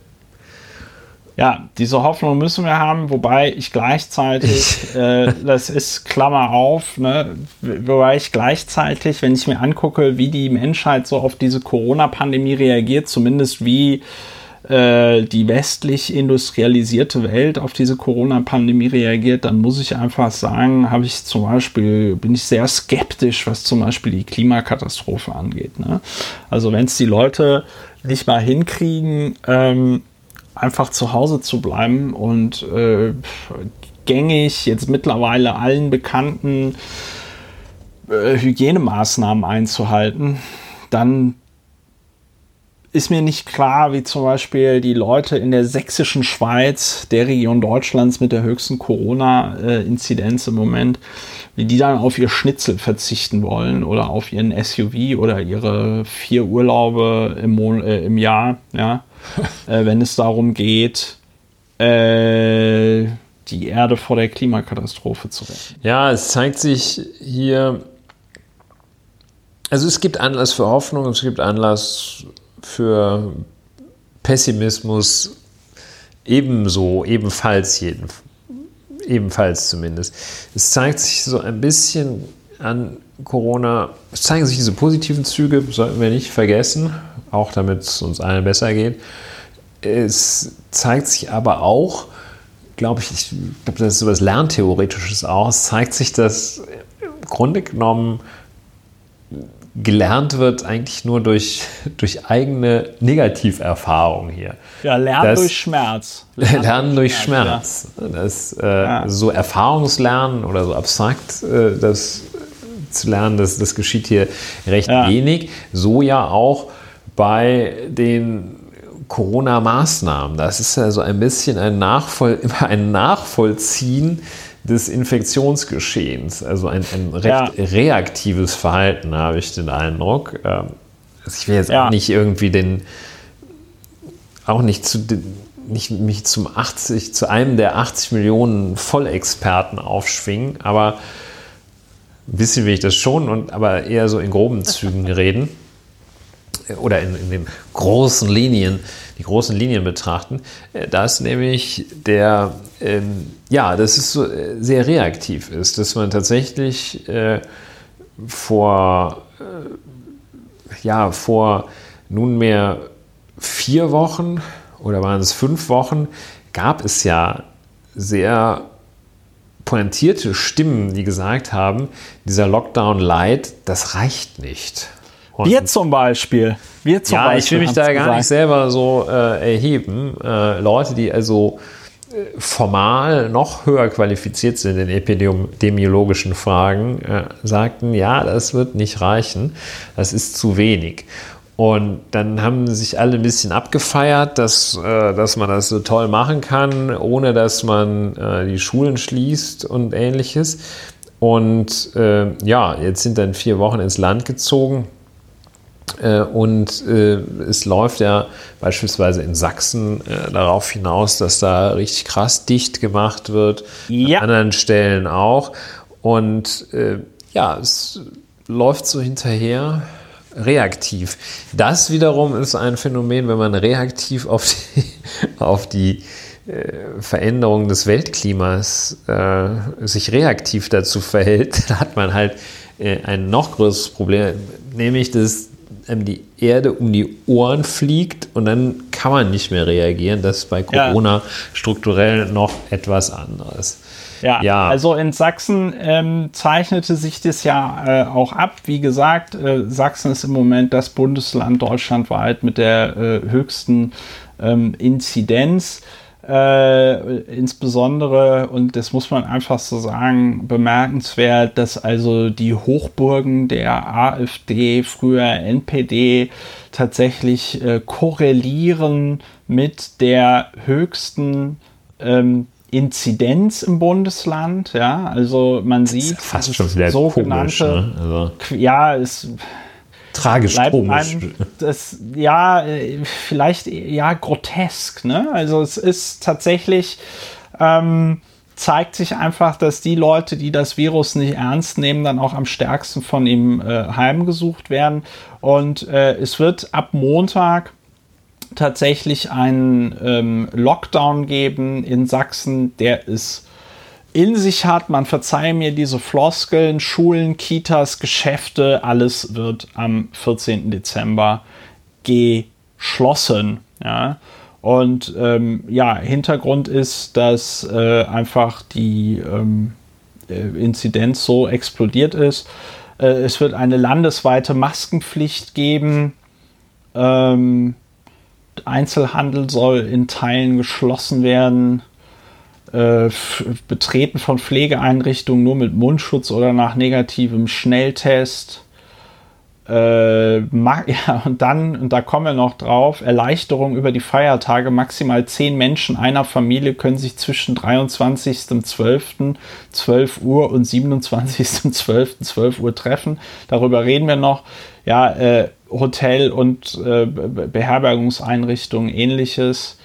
Ja, diese Hoffnung müssen wir haben, wobei ich gleichzeitig, äh, das ist Klammer auf, ne, wobei ich gleichzeitig, wenn ich mir angucke, wie die Menschheit so auf diese Corona-Pandemie reagiert, zumindest wie äh, die westlich industrialisierte Welt auf diese Corona-Pandemie reagiert, dann muss ich einfach sagen, habe ich zum Beispiel, bin ich sehr skeptisch, was zum Beispiel die Klimakatastrophe angeht. Ne? Also wenn es die Leute nicht mal hinkriegen, ähm, einfach zu Hause zu bleiben und äh, gängig jetzt mittlerweile allen bekannten äh, Hygienemaßnahmen einzuhalten, dann ist mir nicht klar, wie zum Beispiel die Leute in der sächsischen Schweiz, der Region Deutschlands mit der höchsten Corona-Inzidenz im Moment, wie die dann auf ihr Schnitzel verzichten wollen oder auf ihren SUV oder ihre vier Urlaube im, Mon äh, im Jahr, ja, äh, wenn es darum geht, äh, die Erde vor der Klimakatastrophe zu retten. Ja, es zeigt sich hier, also es gibt Anlass für Hoffnung, es gibt Anlass für Pessimismus ebenso, ebenfalls jeden, ebenfalls zumindest. Es zeigt sich so ein bisschen an Corona, es zeigen sich diese positiven Züge, sollten wir nicht vergessen, auch damit es uns allen besser geht. Es zeigt sich aber auch, glaube ich, ich glaube, das ist so etwas Lerntheoretisches auch, es zeigt sich, dass im Grunde genommen gelernt wird eigentlich nur durch, durch eigene Negativerfahrung hier. Ja, Lernen das, durch Schmerz. Lernen, lernen durch Schmerz. Schmerz. Ja. Das, äh, ja. So Erfahrungslernen oder so abstrakt äh, das zu lernen, das, das geschieht hier recht ja. wenig. So ja auch bei den Corona-Maßnahmen. Das ist ja so ein bisschen ein, Nachvoll, ein Nachvollziehen des Infektionsgeschehens. Also ein, ein recht ja. reaktives Verhalten, habe ich den Eindruck. Ähm, also ich will jetzt ja. auch nicht irgendwie den, auch nicht zu nicht mich zum 80, zu einem der 80 Millionen Vollexperten aufschwingen, aber ein bisschen will ich das schon, und, aber eher so in groben Zügen reden oder in, in den großen Linien, die großen Linien betrachten. Äh, da ist nämlich der, ähm, ja, dass es so äh, sehr reaktiv ist, dass man tatsächlich äh, vor, äh, ja, vor nunmehr vier Wochen oder waren es fünf Wochen, gab es ja sehr pointierte Stimmen, die gesagt haben, dieser Lockdown Light, das reicht nicht. Und wir zum Beispiel. Wir zum ja, Beispiel ich will mich da gar gesagt. nicht selber so äh, erheben. Äh, Leute, die also äh, formal noch höher qualifiziert sind in epidemiologischen Fragen, äh, sagten, ja, das wird nicht reichen, das ist zu wenig. Und dann haben sich alle ein bisschen abgefeiert, dass, äh, dass man das so toll machen kann, ohne dass man äh, die Schulen schließt und ähnliches. Und äh, ja, jetzt sind dann vier Wochen ins Land gezogen. Äh, und äh, es läuft ja beispielsweise in Sachsen äh, darauf hinaus, dass da richtig krass dicht gemacht wird. Ja. An anderen Stellen auch. Und ja, es läuft so hinterher reaktiv. Das wiederum ist ein Phänomen, wenn man reaktiv auf die, auf die äh, Veränderung des Weltklimas äh, sich reaktiv dazu verhält, da hat man halt äh, ein noch größeres Problem, nämlich dass einem die Erde um die Ohren fliegt und dann kann man nicht mehr reagieren. Das ist bei Corona ja. strukturell noch etwas anderes. Ja, ja, also in Sachsen ähm, zeichnete sich das ja äh, auch ab. Wie gesagt, äh, Sachsen ist im Moment das Bundesland deutschlandweit mit der äh, höchsten ähm, Inzidenz. Äh, insbesondere, und das muss man einfach so sagen, bemerkenswert, dass also die Hochburgen der AfD, früher NPD, tatsächlich äh, korrelieren mit der höchsten ähm, Inzidenz im Bundesland. Ja, also man sieht ja fast schon wieder sogenannte, komisch, ne? also. ja, es tragisch komisch. das, ja, äh, vielleicht ja grotesk. Ne? Also es ist tatsächlich ähm, zeigt sich einfach, dass die Leute, die das Virus nicht ernst nehmen, dann auch am stärksten von ihm äh, heimgesucht werden. Und äh, es wird ab Montag tatsächlich einen ähm, Lockdown geben in Sachsen, der ist in sich hat. Man verzeihe mir diese Floskeln, Schulen, Kitas, Geschäfte, alles wird am 14. Dezember geschlossen. Ja. Und ähm, ja, Hintergrund ist, dass äh, einfach die ähm, äh, Inzidenz so explodiert ist. Äh, es wird eine landesweite Maskenpflicht geben. Ähm, Einzelhandel soll in Teilen geschlossen werden äh, Betreten von Pflegeeinrichtungen nur mit Mundschutz oder nach negativem Schnelltest. Äh, ja, und dann, und da kommen wir noch drauf, Erleichterung über die Feiertage. Maximal zehn Menschen einer Familie können sich zwischen 23.12. 12 Uhr und 27.12. 12 Uhr treffen. Darüber reden wir noch. Ja, äh, Hotel- und äh, Beherbergungseinrichtungen, ähnliches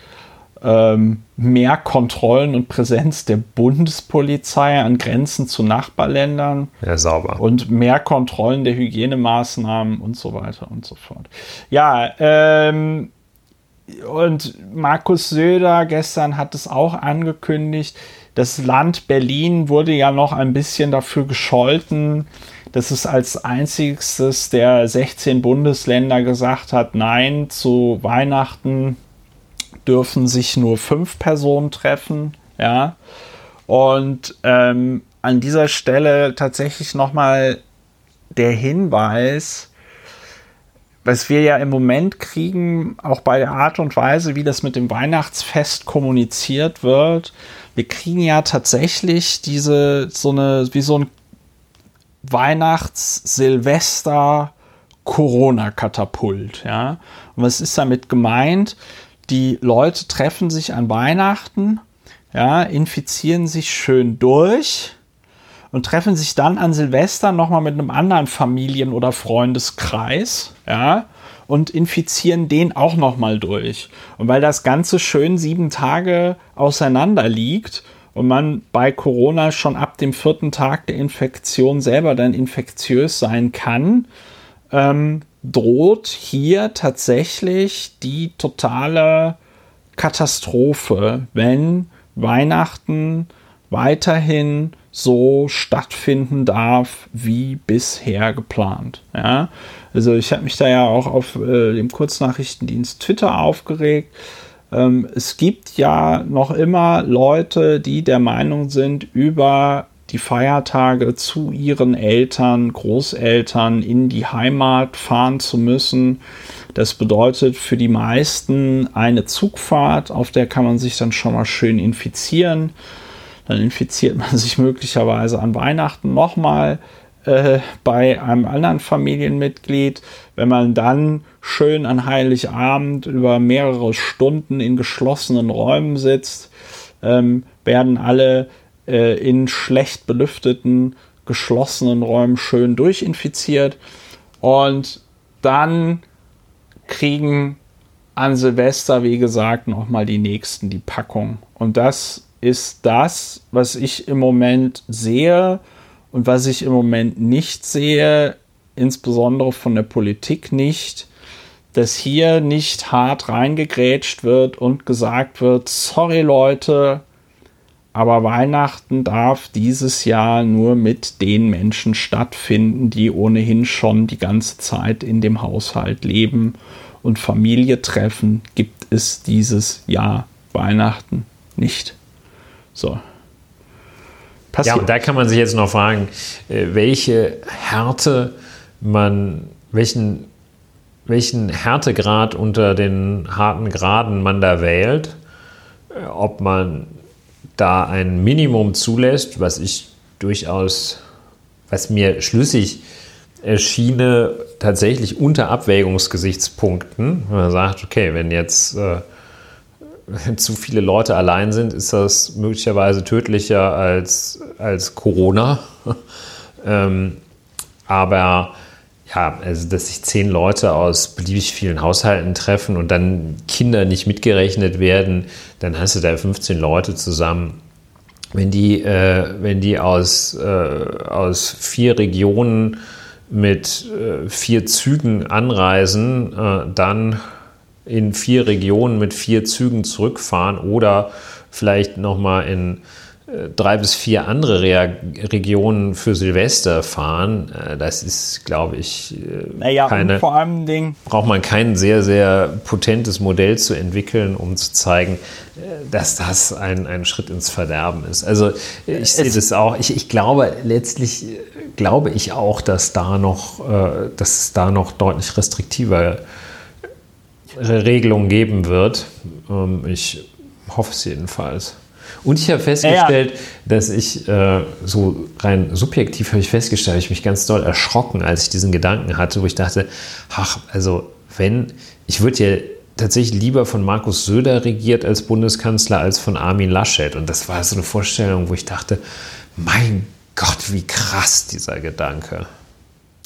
ähm, mehr Kontrollen und Präsenz der Bundespolizei an Grenzen zu Nachbarländern. Ja, sauber. Und mehr Kontrollen der Hygienemaßnahmen und so weiter und so fort. Ja, ähm, und Markus Söder gestern hat es auch angekündigt. Das Land Berlin wurde ja noch ein bisschen dafür gescholten, dass es als einziges der 16 Bundesländer gesagt hat, nein, zu Weihnachten dürfen sich nur fünf Personen treffen, ja. Und ähm, an dieser Stelle tatsächlich nochmal der Hinweis, was wir ja im Moment kriegen, auch bei der Art und Weise, wie das mit dem Weihnachtsfest kommuniziert wird, wir kriegen ja tatsächlich diese, so eine, wie so ein Weihnachts-Silvester-Corona-Katapult, ja. Und was ist damit gemeint? Die Leute treffen sich an Weihnachten, ja, infizieren sich schön durch und treffen sich dann an Silvester nochmal mit einem anderen Familien- oder Freundeskreis, ja, und infizieren den auch nochmal durch. Und weil das Ganze schön sieben Tage auseinander liegt und man bei Corona schon ab dem vierten Tag der Infektion selber dann infektiös sein kann, ähm, droht hier tatsächlich die totale Katastrophe, wenn Weihnachten weiterhin so stattfinden darf wie bisher geplant. Ja? Also ich habe mich da ja auch auf äh, dem Kurznachrichtendienst Twitter aufgeregt. Ähm, es gibt ja noch immer Leute, die der Meinung sind, über die Feiertage zu ihren Eltern, Großeltern in die Heimat fahren zu müssen. Das bedeutet für die meisten eine Zugfahrt, auf der kann man sich dann schon mal schön infizieren. Dann infiziert man sich möglicherweise an Weihnachten nochmal äh, bei einem anderen Familienmitglied. Wenn man dann schön an Heiligabend über mehrere Stunden in geschlossenen Räumen sitzt, ähm, werden alle äh, in schlecht belüfteten, geschlossenen Räumen schön durchinfiziert. Und dann kriegen an Silvester, wie gesagt, nochmal die nächsten die Packung. Und das ist das, was ich im Moment sehe und was ich im Moment nicht sehe, insbesondere von der Politik nicht, dass hier nicht hart reingegrätscht wird und gesagt wird, sorry Leute, aber Weihnachten darf dieses Jahr nur mit den Menschen stattfinden, die ohnehin schon die ganze Zeit in dem Haushalt leben und Familie treffen, gibt es dieses Jahr Weihnachten nicht. So. Passiert. Ja, und da kann man sich jetzt noch fragen, äh, welche Härte man, welchen, welchen Härtegrad unter den harten Graden man da wählt. Äh, ob man da ein Minimum zulässt, was ich durchaus, was mir schlüssig erschiene, tatsächlich unter Abwägungsgesichtspunkten. Man sagt, okay, wenn jetzt äh, zu viele Leute allein sind, ist das möglicherweise tödlicher als, als Corona. ähm, aber ja, also dass sich zehn Leute aus beliebig vielen Haushalten treffen und dann Kinder nicht mitgerechnet werden, dann hast du da 15 Leute zusammen. Wenn die, äh, wenn die aus, äh, aus vier Regionen mit äh, vier Zügen anreisen, äh, dann in vier Regionen mit vier Zügen zurückfahren oder vielleicht nochmal in drei bis vier andere Re Regionen für Silvester fahren, äh, das ist, glaube ich, äh, naja, keine, vor allem Ding braucht man kein sehr, sehr potentes Modell zu entwickeln, um zu zeigen, äh, dass das ein, ein Schritt ins Verderben ist. Also ich sehe das auch, ich, ich glaube letztlich glaube ich auch, dass da noch, dass es da noch deutlich restriktiver Regelungen geben wird. Ähm, ich hoffe es jedenfalls. Und ich habe festgestellt, ja, ja. dass ich äh, so rein subjektiv habe ich festgestellt, habe ich mich ganz doll erschrocken, als ich diesen Gedanken hatte, wo ich dachte, ach, also wenn, ich würde ja tatsächlich lieber von Markus Söder regiert als Bundeskanzler als von Armin Laschet. Und das war so eine Vorstellung, wo ich dachte, mein Gott, wie krass dieser Gedanke.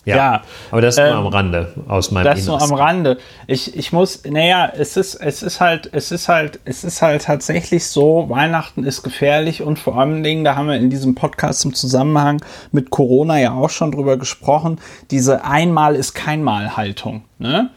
Ja, ja, aber das ist ähm, nur am Rande aus meinem Das nur am Rande. Ich, ich muss, naja, es ist, es ist halt, es ist halt, es ist halt tatsächlich so, Weihnachten ist gefährlich und vor allen Dingen, da haben wir in diesem Podcast im Zusammenhang mit Corona ja auch schon drüber gesprochen, diese Einmal ist keinmal Haltung, ne?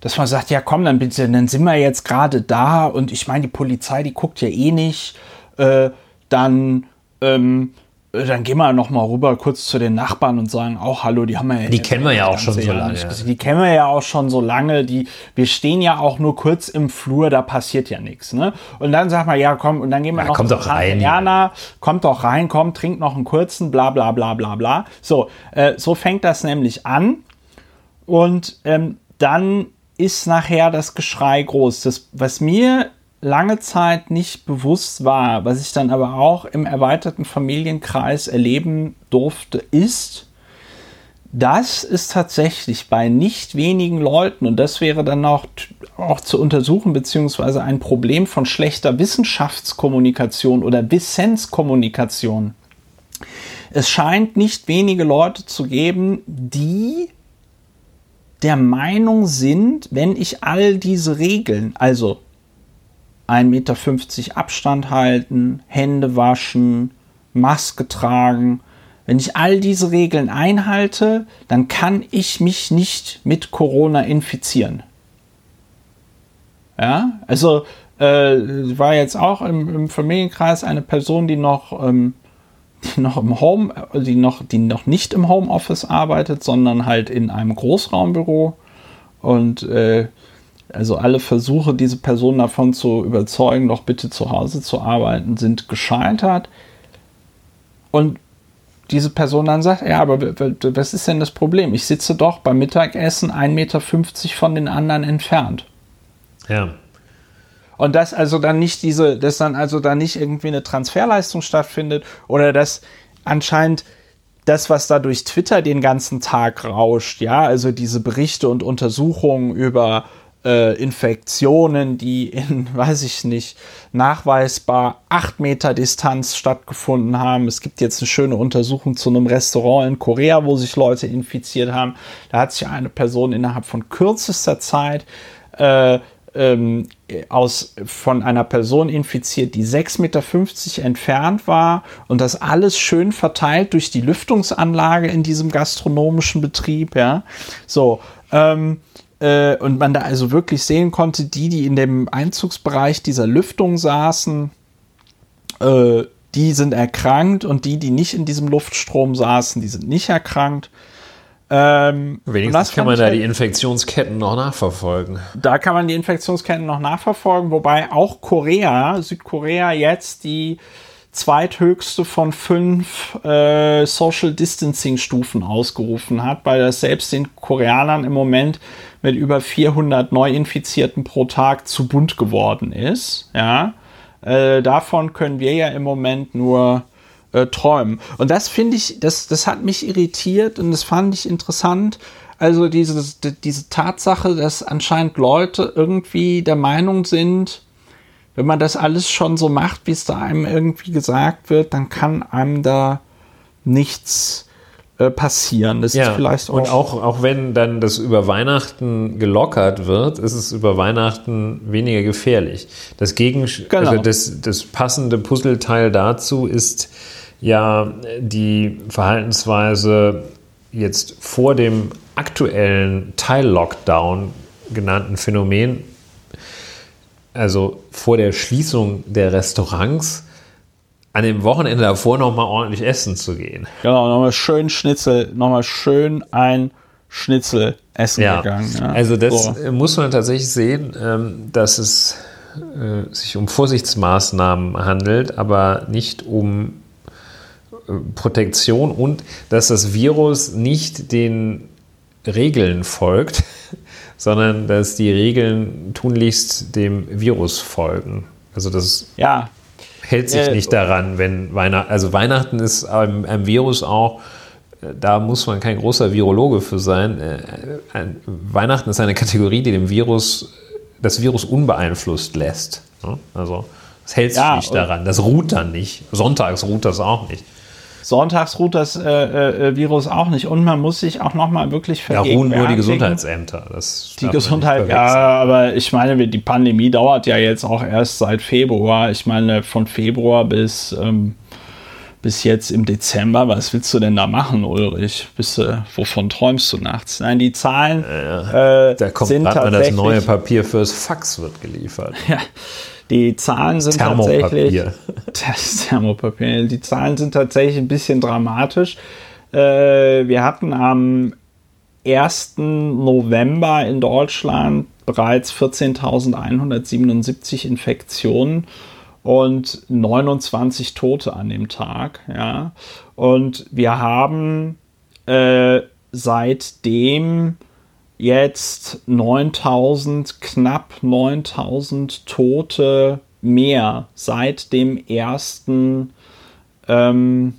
Dass man sagt, ja komm, dann bitte, dann sind wir jetzt gerade da und ich meine, die Polizei, die guckt ja eh nicht, äh, dann, ähm, dann gehen wir noch mal rüber kurz zu den Nachbarn und sagen auch Hallo, die haben wir ja Die kennen wir ja auch schon so lange. Die kennen wir ja auch schon so lange. Die, wir stehen ja auch nur kurz im Flur, da passiert ja nichts. Ne? Und dann sagt man, ja komm, und dann gehen wir ja, noch kommt doch rein. Jana, kommt doch rein, komm, trink noch einen kurzen, bla bla bla bla bla. So, äh, so fängt das nämlich an. Und ähm, dann ist nachher das Geschrei groß. Das, was mir lange Zeit nicht bewusst war, was ich dann aber auch im erweiterten Familienkreis erleben durfte, ist, dass es tatsächlich bei nicht wenigen Leuten, und das wäre dann auch, auch zu untersuchen, beziehungsweise ein Problem von schlechter Wissenschaftskommunikation oder Wissenskommunikation, es scheint nicht wenige Leute zu geben, die der Meinung sind, wenn ich all diese Regeln, also 1,50 Meter Abstand halten, Hände waschen, Maske tragen. Wenn ich all diese Regeln einhalte, dann kann ich mich nicht mit Corona infizieren. Ja, also äh, war jetzt auch im, im, Familienkreis eine Person, die noch, ähm, die noch im Home, die noch, die noch nicht im Homeoffice arbeitet, sondern halt in einem Großraumbüro und äh, also alle Versuche, diese Person davon zu überzeugen, doch bitte zu Hause zu arbeiten, sind gescheitert. Und diese Person dann sagt, ja, aber was ist denn das Problem? Ich sitze doch beim Mittagessen 1,50 Meter von den anderen entfernt. Ja. Und dass also dann nicht diese, dass dann also da nicht irgendwie eine Transferleistung stattfindet oder dass anscheinend das, was da durch Twitter den ganzen Tag rauscht, ja, also diese Berichte und Untersuchungen über äh, Infektionen, die in, weiß ich nicht, nachweisbar acht Meter Distanz stattgefunden haben. Es gibt jetzt eine schöne Untersuchung zu einem Restaurant in Korea, wo sich Leute infiziert haben. Da hat sich eine Person innerhalb von kürzester Zeit äh, ähm, aus, von einer Person infiziert, die 6,50 Meter entfernt war und das alles schön verteilt durch die Lüftungsanlage in diesem gastronomischen Betrieb. Ja, so. Ähm, äh, und man da also wirklich sehen konnte, die, die in dem Einzugsbereich dieser Lüftung saßen, äh, die sind erkrankt und die, die nicht in diesem Luftstrom saßen, die sind nicht erkrankt. Ähm, Wenigstens kann man da halt, die Infektionsketten noch nachverfolgen. Da kann man die Infektionsketten noch nachverfolgen, wobei auch Korea, Südkorea jetzt die zweithöchste von fünf äh, Social Distancing Stufen ausgerufen hat, weil das selbst den Koreanern im Moment mit über 400 Neuinfizierten pro Tag zu bunt geworden ist. Ja, äh, davon können wir ja im Moment nur äh, träumen. Und das finde ich, das, das hat mich irritiert und das fand ich interessant. Also diese, diese Tatsache, dass anscheinend Leute irgendwie der Meinung sind, wenn man das alles schon so macht, wie es da einem irgendwie gesagt wird, dann kann einem da nichts passieren. Das ja, ist vielleicht auch und auch, auch wenn dann das über Weihnachten gelockert wird, ist es über Weihnachten weniger gefährlich. Das, Gegen genau. also das, das passende Puzzleteil dazu ist ja die Verhaltensweise jetzt vor dem aktuellen Teil-Lockdown genannten Phänomen, also vor der Schließung der Restaurants, an dem Wochenende davor nochmal ordentlich essen zu gehen. Genau, nochmal schön Schnitzel, nochmal schön ein Schnitzel essen ja. gegangen. Ja. Also das so. muss man tatsächlich sehen, ähm, dass es äh, sich um Vorsichtsmaßnahmen handelt, aber nicht um Protektion und dass das Virus nicht den Regeln folgt, sondern dass die Regeln tunlichst dem Virus folgen. Also das ja. Hält sich äh, nicht daran, wenn Weihnachten, also Weihnachten ist einem, einem, Virus auch, da muss man kein großer Virologe für sein. Äh, ein, Weihnachten ist eine Kategorie, die dem Virus, das Virus unbeeinflusst lässt. Also es hält sich ja, nicht daran, das ruht dann nicht. Sonntags ruht das auch nicht. Sonntags ruht das äh, äh, Virus auch nicht und man muss sich auch nochmal wirklich vergegenwärtigen. Ja, ruhen nur die Gesundheitsämter. Das die Gesundheit, ja, aber ich meine, die Pandemie dauert ja jetzt auch erst seit Februar. Ich meine, von Februar bis, ähm, bis jetzt im Dezember, was willst du denn da machen, Ulrich? Bist du, wovon träumst du nachts? Nein, die Zahlen äh, da kommt sind tatsächlich... das neue Papier fürs Fax wird geliefert. Ja, die Zahlen sind tatsächlich. Das Thermopapier. Die Zahlen sind tatsächlich ein bisschen dramatisch. Äh, wir hatten am 1. November in Deutschland bereits 14.177 Infektionen und 29 Tote an dem Tag. Ja. Und wir haben äh, seitdem jetzt 9000, knapp 9000 Tote mehr seit dem ersten, ähm,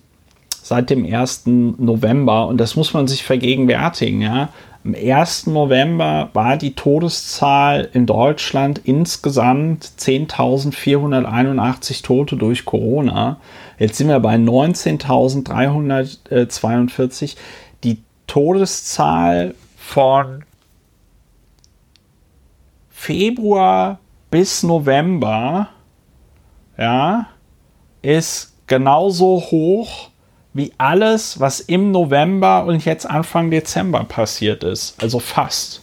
seit dem 1. November. Und das muss man sich vergegenwärtigen, ja. Am 1. November war die Todeszahl in Deutschland insgesamt 10.481 Tote durch Corona. Jetzt sind wir bei 19.342. Die Todeszahl von Februar bis November ja, ist genauso hoch wie alles, was im November und jetzt Anfang Dezember passiert ist. Also fast.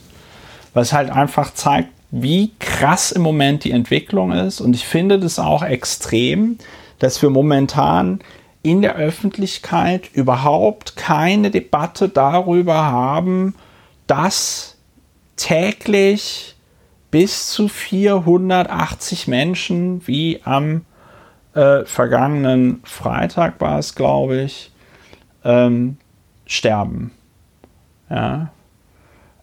Was halt einfach zeigt, wie krass im Moment die Entwicklung ist. Und ich finde das auch extrem, dass wir momentan in der Öffentlichkeit überhaupt keine Debatte darüber haben, dass täglich bis zu 480 Menschen, wie am äh, vergangenen Freitag war es, glaube ich, ähm, sterben. Ja.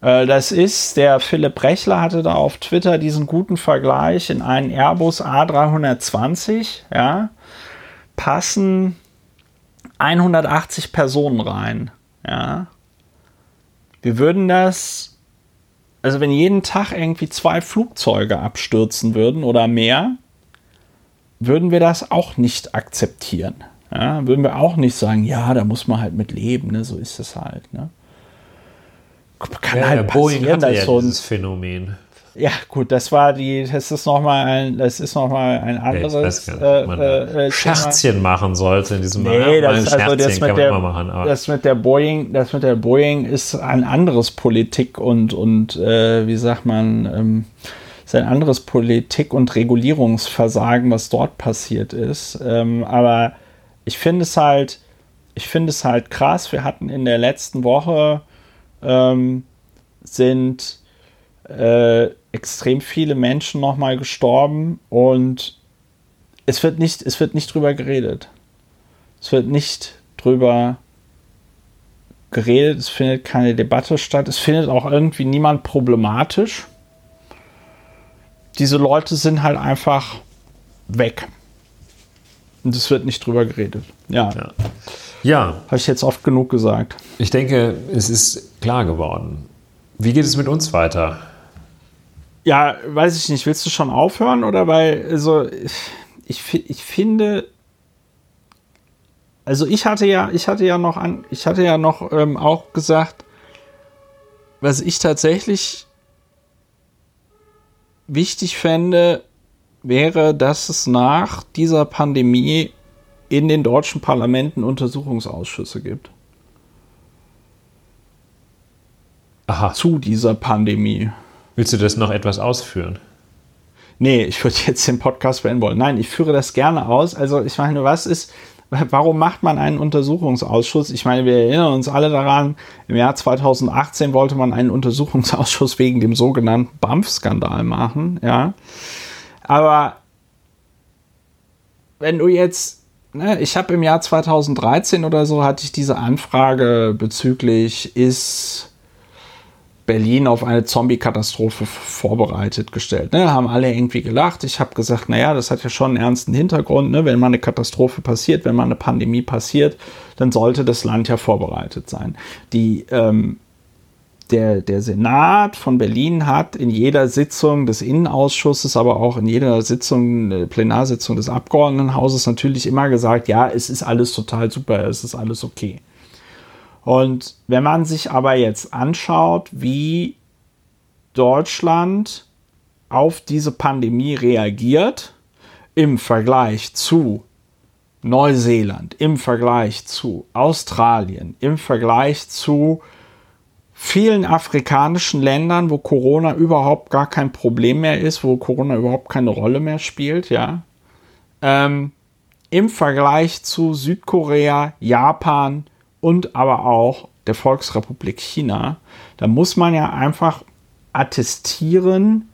Äh, das ist, der Philipp Rechler hatte da auf Twitter diesen guten Vergleich in einen Airbus A320, ja, passen 180 Personen rein. Ja. Wir würden das, also wenn jeden Tag irgendwie zwei Flugzeuge abstürzen würden oder mehr, würden wir das auch nicht akzeptieren. Ja, würden wir auch nicht sagen, ja, da muss man halt mit leben, ne? so ist es halt. Ne? Kann ja, halt passieren, Boeing hatte ja so ein, dieses Phänomen. Ja, gut, das war die, das ist nochmal ein, das ist noch mal ein anderes nicht, äh, äh, Scherzchen machen sollte in diesem nee. Das, also das mit der, machen, das mit der Boeing, das mit der Boeing ist ein anderes Politik und, und äh, wie sagt man, ähm, ist ein anderes Politik- und Regulierungsversagen, was dort passiert ist. Ähm, aber ich finde es halt, ich finde es halt krass. Wir hatten in der letzten Woche ähm, sind äh, extrem viele Menschen nochmal gestorben und es wird nicht, es wird nicht drüber geredet. Es wird nicht drüber geredet, es findet keine Debatte statt, es findet auch irgendwie niemand problematisch. Diese Leute sind halt einfach weg. Und es wird nicht drüber geredet. Ja. Ja. ja. Habe ich jetzt oft genug gesagt. Ich denke, es ist klar geworden. Wie geht es mit uns weiter? Ja, weiß ich nicht. Willst du schon aufhören oder weil also ich, ich finde also ich hatte ja ich hatte ja noch an ich hatte ja noch ähm, auch gesagt, was ich tatsächlich wichtig fände, wäre, dass es nach dieser Pandemie in den deutschen Parlamenten Untersuchungsausschüsse gibt. Aha. Zu dieser Pandemie. Willst du das noch etwas ausführen? Nee, ich würde jetzt den Podcast beenden wollen. Nein, ich führe das gerne aus. Also, ich meine, was ist, warum macht man einen Untersuchungsausschuss? Ich meine, wir erinnern uns alle daran, im Jahr 2018 wollte man einen Untersuchungsausschuss wegen dem sogenannten BAMF-Skandal machen, ja. Aber wenn du jetzt, ne, ich habe im Jahr 2013 oder so, hatte ich diese Anfrage bezüglich, ist Berlin auf eine Zombie-Katastrophe vorbereitet gestellt. Ne, haben alle irgendwie gelacht. Ich habe gesagt, naja, das hat ja schon einen ernsten Hintergrund. Ne? Wenn mal eine Katastrophe passiert, wenn mal eine Pandemie passiert, dann sollte das Land ja vorbereitet sein. Die, ähm, der, der Senat von Berlin hat in jeder Sitzung des Innenausschusses, aber auch in jeder Sitzung, äh, Plenarsitzung des Abgeordnetenhauses natürlich immer gesagt, ja, es ist alles total super, es ist alles okay. Und wenn man sich aber jetzt anschaut, wie Deutschland auf diese Pandemie reagiert im Vergleich zu Neuseeland, im Vergleich zu Australien, im Vergleich zu vielen afrikanischen Ländern, wo Corona überhaupt gar kein Problem mehr ist, wo Corona überhaupt keine Rolle mehr spielt, ja. Ähm, Im Vergleich zu Südkorea, Japan, und aber auch der Volksrepublik China, da muss man ja einfach attestieren,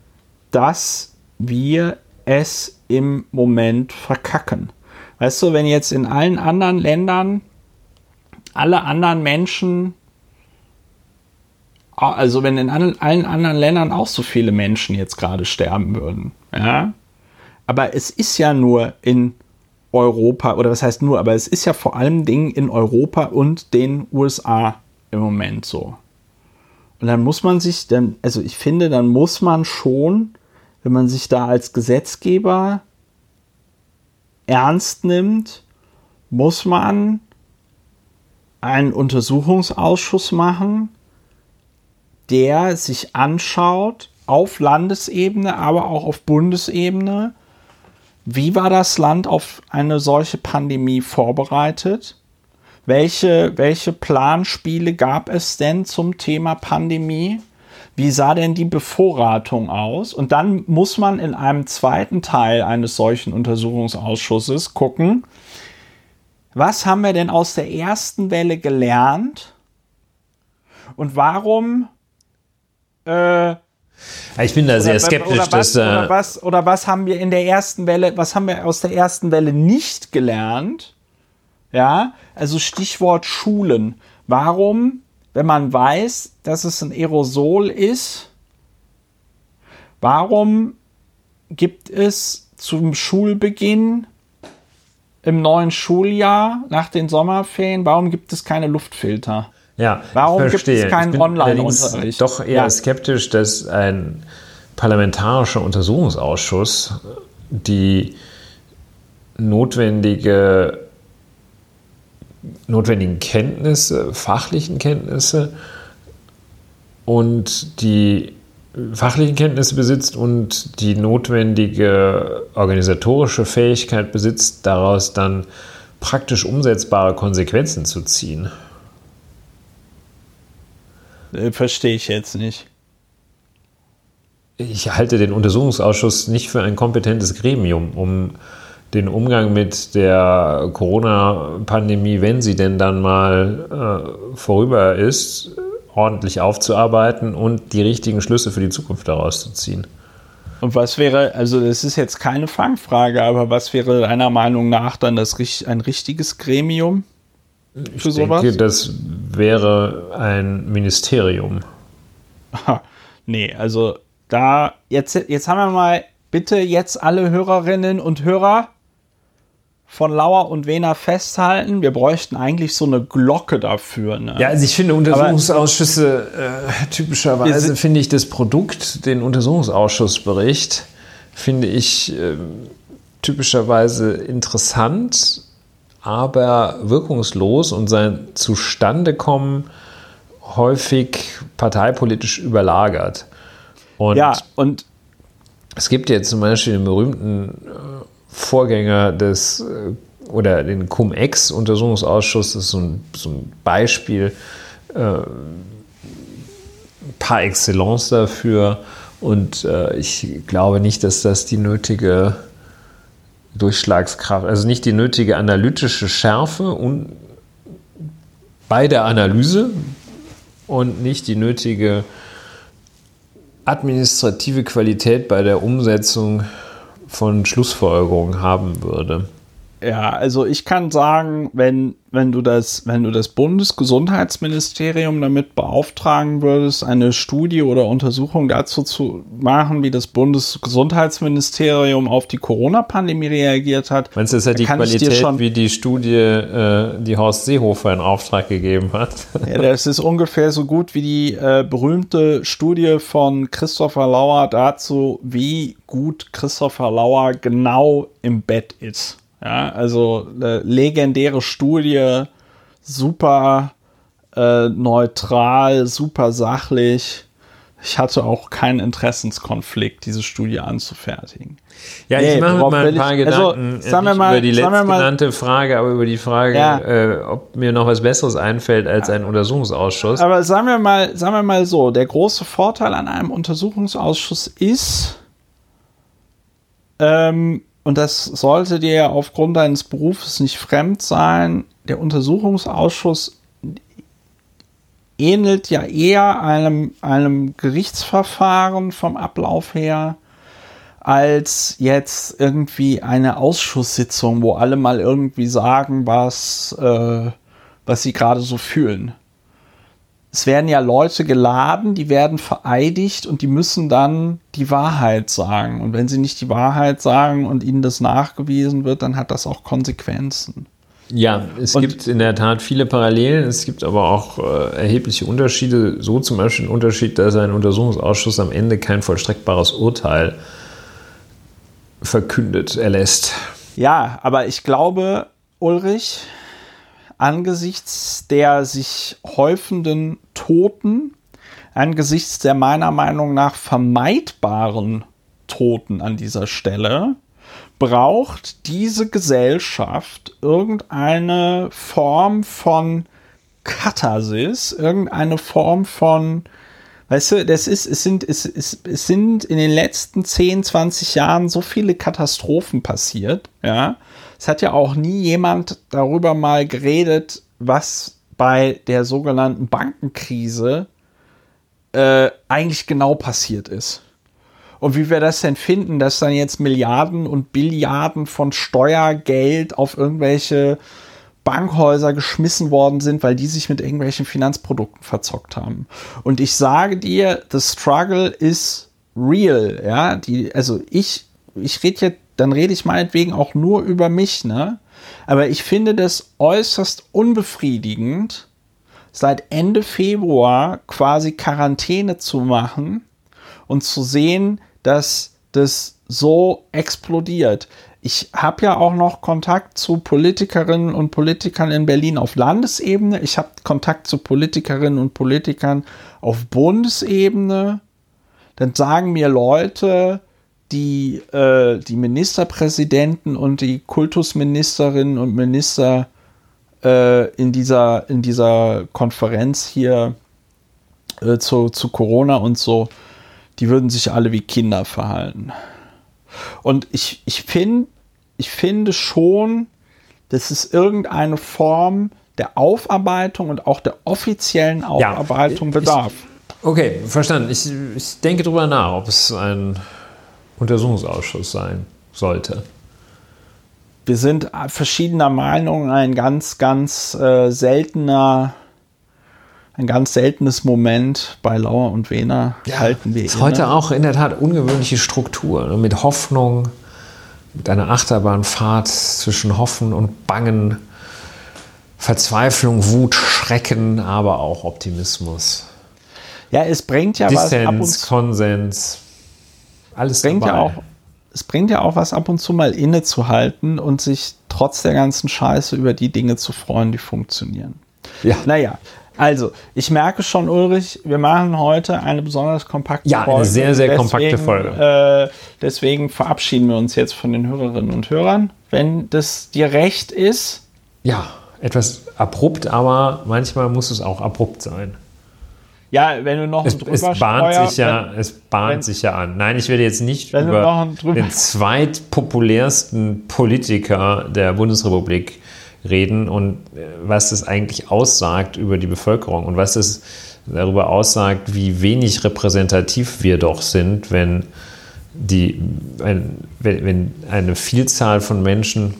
dass wir es im Moment verkacken. Weißt du, wenn jetzt in allen anderen Ländern alle anderen Menschen, also wenn in allen anderen Ländern auch so viele Menschen jetzt gerade sterben würden, ja, aber es ist ja nur in Europa, oder was heißt nur, aber es ist ja vor allem Dingen in Europa und den USA im Moment so. Und dann muss man sich, dann, also ich finde, dann muss man schon, wenn man sich da als Gesetzgeber ernst nimmt, muss man einen Untersuchungsausschuss machen, der sich anschaut auf Landesebene, aber auch auf Bundesebene, wie war das Land auf eine solche Pandemie vorbereitet? Welche, welche Planspiele gab es denn zum Thema Pandemie? Wie sah denn die Bevorratung aus? Und dann muss man in einem zweiten Teil eines solchen Untersuchungsausschusses gucken, was haben wir denn aus der ersten Welle gelernt? Und warum äh, ich bin da sehr skeptisch. Oder was, dass, äh, oder, was, oder was haben wir in der ersten Welle, was haben wir aus der ersten Welle nicht gelernt? Ja, also Stichwort Schulen. Warum, wenn man weiß, dass es ein Aerosol ist, warum gibt es zum Schulbeginn im neuen Schuljahr nach den Sommerferien, warum gibt es keine Luftfilter? Ja, Warum gibt es keinen Online-Unterricht? Doch eher ja. skeptisch, dass ein parlamentarischer Untersuchungsausschuss die notwendige, notwendigen Kenntnisse, fachlichen Kenntnisse und die fachliche Kenntnisse besitzt und die notwendige organisatorische Fähigkeit besitzt, daraus dann praktisch umsetzbare Konsequenzen zu ziehen. Äh, verstehe ich jetzt nicht. Ich halte den Untersuchungsausschuss nicht für ein kompetentes Gremium, um den Umgang mit der Corona-Pandemie, wenn sie denn dann mal äh, vorüber ist, ordentlich aufzuarbeiten und die richtigen Schlüsse für die Zukunft daraus zu ziehen. Und was wäre, also das ist jetzt keine Fangfrage, aber was wäre deiner Meinung nach dann das, ein richtiges Gremium für ich sowas? denke, das wäre ein Ministerium. Aha, nee, also da, jetzt, jetzt haben wir mal bitte jetzt alle Hörerinnen und Hörer von Lauer und Wehner festhalten. Wir bräuchten eigentlich so eine Glocke dafür. Ne? Ja, also ich finde Untersuchungsausschüsse äh, typischerweise finde ich das Produkt, den Untersuchungsausschussbericht, finde ich äh, typischerweise interessant, aber wirkungslos und sein Zustandekommen häufig parteipolitisch überlagert. Und ja, und es gibt jetzt zum Beispiel den berühmten äh, Vorgänger des äh, oder den Cum-Ex-Untersuchungsausschuss, das ist so ein, so ein Beispiel äh, par excellence dafür. Und äh, ich glaube nicht, dass das die nötige Durchschlagskraft, also nicht die nötige analytische Schärfe und bei der Analyse und nicht die nötige administrative Qualität bei der Umsetzung von Schlussfolgerungen haben würde. Ja, also ich kann sagen, wenn, wenn du das, wenn du das Bundesgesundheitsministerium damit beauftragen würdest, eine Studie oder Untersuchung dazu zu machen, wie das Bundesgesundheitsministerium auf die Corona-Pandemie reagiert hat. Meinst du, das hat die Qualität, schon, wie die Studie, äh, die Horst Seehofer in Auftrag gegeben hat? Ja, das ist ungefähr so gut wie die äh, berühmte Studie von Christopher Lauer dazu, wie gut Christopher Lauer genau im Bett ist. Ja, also eine legendäre Studie, super äh, neutral, super sachlich. Ich hatte auch keinen Interessenskonflikt, diese Studie anzufertigen. Ja, nee, ich mache mir mal ein paar ich, also, Gedanken also, sagen wir mal, über die letztgenannte Frage, aber über die Frage, ja. äh, ob mir noch was Besseres einfällt als ein Untersuchungsausschuss. Aber sagen wir mal, sagen wir mal so, der große Vorteil an einem Untersuchungsausschuss ist, ähm, und das sollte dir aufgrund deines Berufes nicht fremd sein. Der Untersuchungsausschuss ähnelt ja eher einem, einem Gerichtsverfahren vom Ablauf her als jetzt irgendwie eine Ausschusssitzung, wo alle mal irgendwie sagen, was, äh, was sie gerade so fühlen es werden ja Leute geladen, die werden vereidigt und die müssen dann die Wahrheit sagen. Und wenn sie nicht die Wahrheit sagen und ihnen das nachgewiesen wird, dann hat das auch Konsequenzen. Ja, es und gibt in der Tat viele Parallelen, es gibt aber auch äh, erhebliche Unterschiede. So zum Beispiel ein Unterschied, dass ein Untersuchungsausschuss am Ende kein vollstreckbares Urteil verkündet, erlässt. Ja, aber ich glaube, Ulrich, angesichts der sich häufenden Toten, angesichts der meiner Meinung nach vermeidbaren Toten an dieser Stelle, braucht diese Gesellschaft irgendeine Form von Katharsis, irgendeine Form von, weißt du, das ist, es sind, es, es, es sind in den letzten 10, 20 Jahren so viele Katastrophen passiert, ja, es hat ja auch nie jemand darüber mal geredet, was bei der sogenannten Bankenkrise äh, eigentlich genau passiert ist. Und wie wir das denn finden, dass dann jetzt Milliarden und Billiarden von Steuergeld auf irgendwelche Bankhäuser geschmissen worden sind, weil die sich mit irgendwelchen Finanzprodukten verzockt haben. Und ich sage dir, the struggle is real, ja, die, also ich, ich rede jetzt dann rede ich meinetwegen auch nur über mich, ne? Aber ich finde das äußerst unbefriedigend, seit Ende Februar quasi Quarantäne zu machen und zu sehen, dass das so explodiert. Ich habe ja auch noch Kontakt zu Politikerinnen und Politikern in Berlin auf Landesebene. Ich habe Kontakt zu Politikerinnen und Politikern auf Bundesebene dann sagen mir Leute, die, äh, die Ministerpräsidenten und die Kultusministerinnen und Minister äh, in, dieser, in dieser Konferenz hier äh, zu, zu Corona und so, die würden sich alle wie Kinder verhalten. Und ich, ich, find, ich finde schon, dass es irgendeine Form der Aufarbeitung und auch der offiziellen Aufarbeitung ja, bedarf. Ich, okay, verstanden. Ich, ich denke darüber nach, ob es ein Untersuchungsausschuss sein sollte. Wir sind verschiedener Meinung, ein ganz, ganz äh, seltener, ein ganz seltenes Moment bei Lauer und Wehner ja, halten wir. Ist inne. heute auch in der Tat ungewöhnliche Struktur ne? mit Hoffnung, mit einer Achterbahnfahrt zwischen Hoffen und Bangen, Verzweiflung, Wut, Schrecken, aber auch Optimismus. Ja, es bringt ja Dissens, was ab und Konsens alles bringt dabei. ja auch es bringt ja auch was ab und zu mal innezuhalten und sich trotz der ganzen Scheiße über die Dinge zu freuen, die funktionieren. Ja. Naja, also, ich merke schon, Ulrich, wir machen heute eine besonders kompakte ja, Folge. Ja, eine sehr, sehr deswegen, kompakte Folge. Äh, deswegen verabschieden wir uns jetzt von den Hörerinnen und Hörern. Wenn das dir recht ist. Ja, etwas abrupt, aber manchmal muss es auch abrupt sein. Ja, wenn du noch es, es bahnt Steuer, sich ja, wenn, Es bahnt wenn, sich ja an. Nein, ich werde jetzt nicht über den zweitpopulärsten Politiker der Bundesrepublik reden und äh, was das eigentlich aussagt über die Bevölkerung und was es darüber aussagt, wie wenig repräsentativ wir doch sind, wenn, die, wenn, wenn eine Vielzahl von Menschen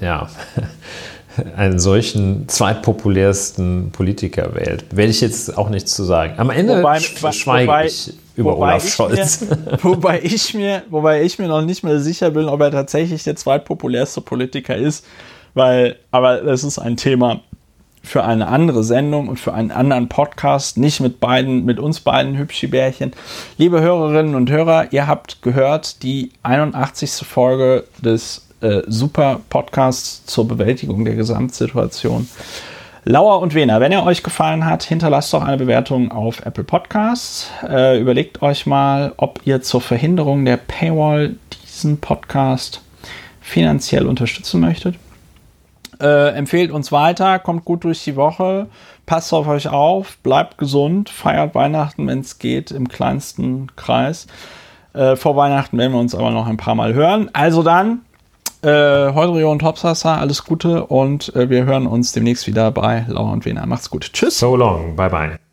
ja, einen solchen zweitpopulärsten Politiker wählt, werde ich jetzt auch nichts zu sagen. Am Ende wobei, schweige wobei, ich über Olaf ich Scholz. Mir, wobei, ich mir, wobei ich mir noch nicht mehr sicher bin, ob er tatsächlich der zweitpopulärste Politiker ist, weil, aber das ist ein Thema für eine andere Sendung und für einen anderen Podcast, nicht mit beiden, mit uns beiden Hübschi-Bärchen. Liebe Hörerinnen und Hörer, ihr habt gehört die 81. Folge des äh, super Podcast zur Bewältigung der Gesamtsituation. Lauer und Wehner, wenn er euch gefallen hat, hinterlasst doch eine Bewertung auf Apple Podcasts. Äh, überlegt euch mal, ob ihr zur Verhinderung der Paywall diesen Podcast finanziell unterstützen möchtet. Äh, empfehlt uns weiter, kommt gut durch die Woche, passt auf euch auf, bleibt gesund, feiert Weihnachten, wenn es geht, im kleinsten Kreis. Äh, vor Weihnachten werden wir uns aber noch ein paar Mal hören. Also dann, äh, Heudrio und Topsasa, alles Gute und äh, wir hören uns demnächst wieder bei Laura und Wena. Macht's gut. Tschüss. So long. Bye bye.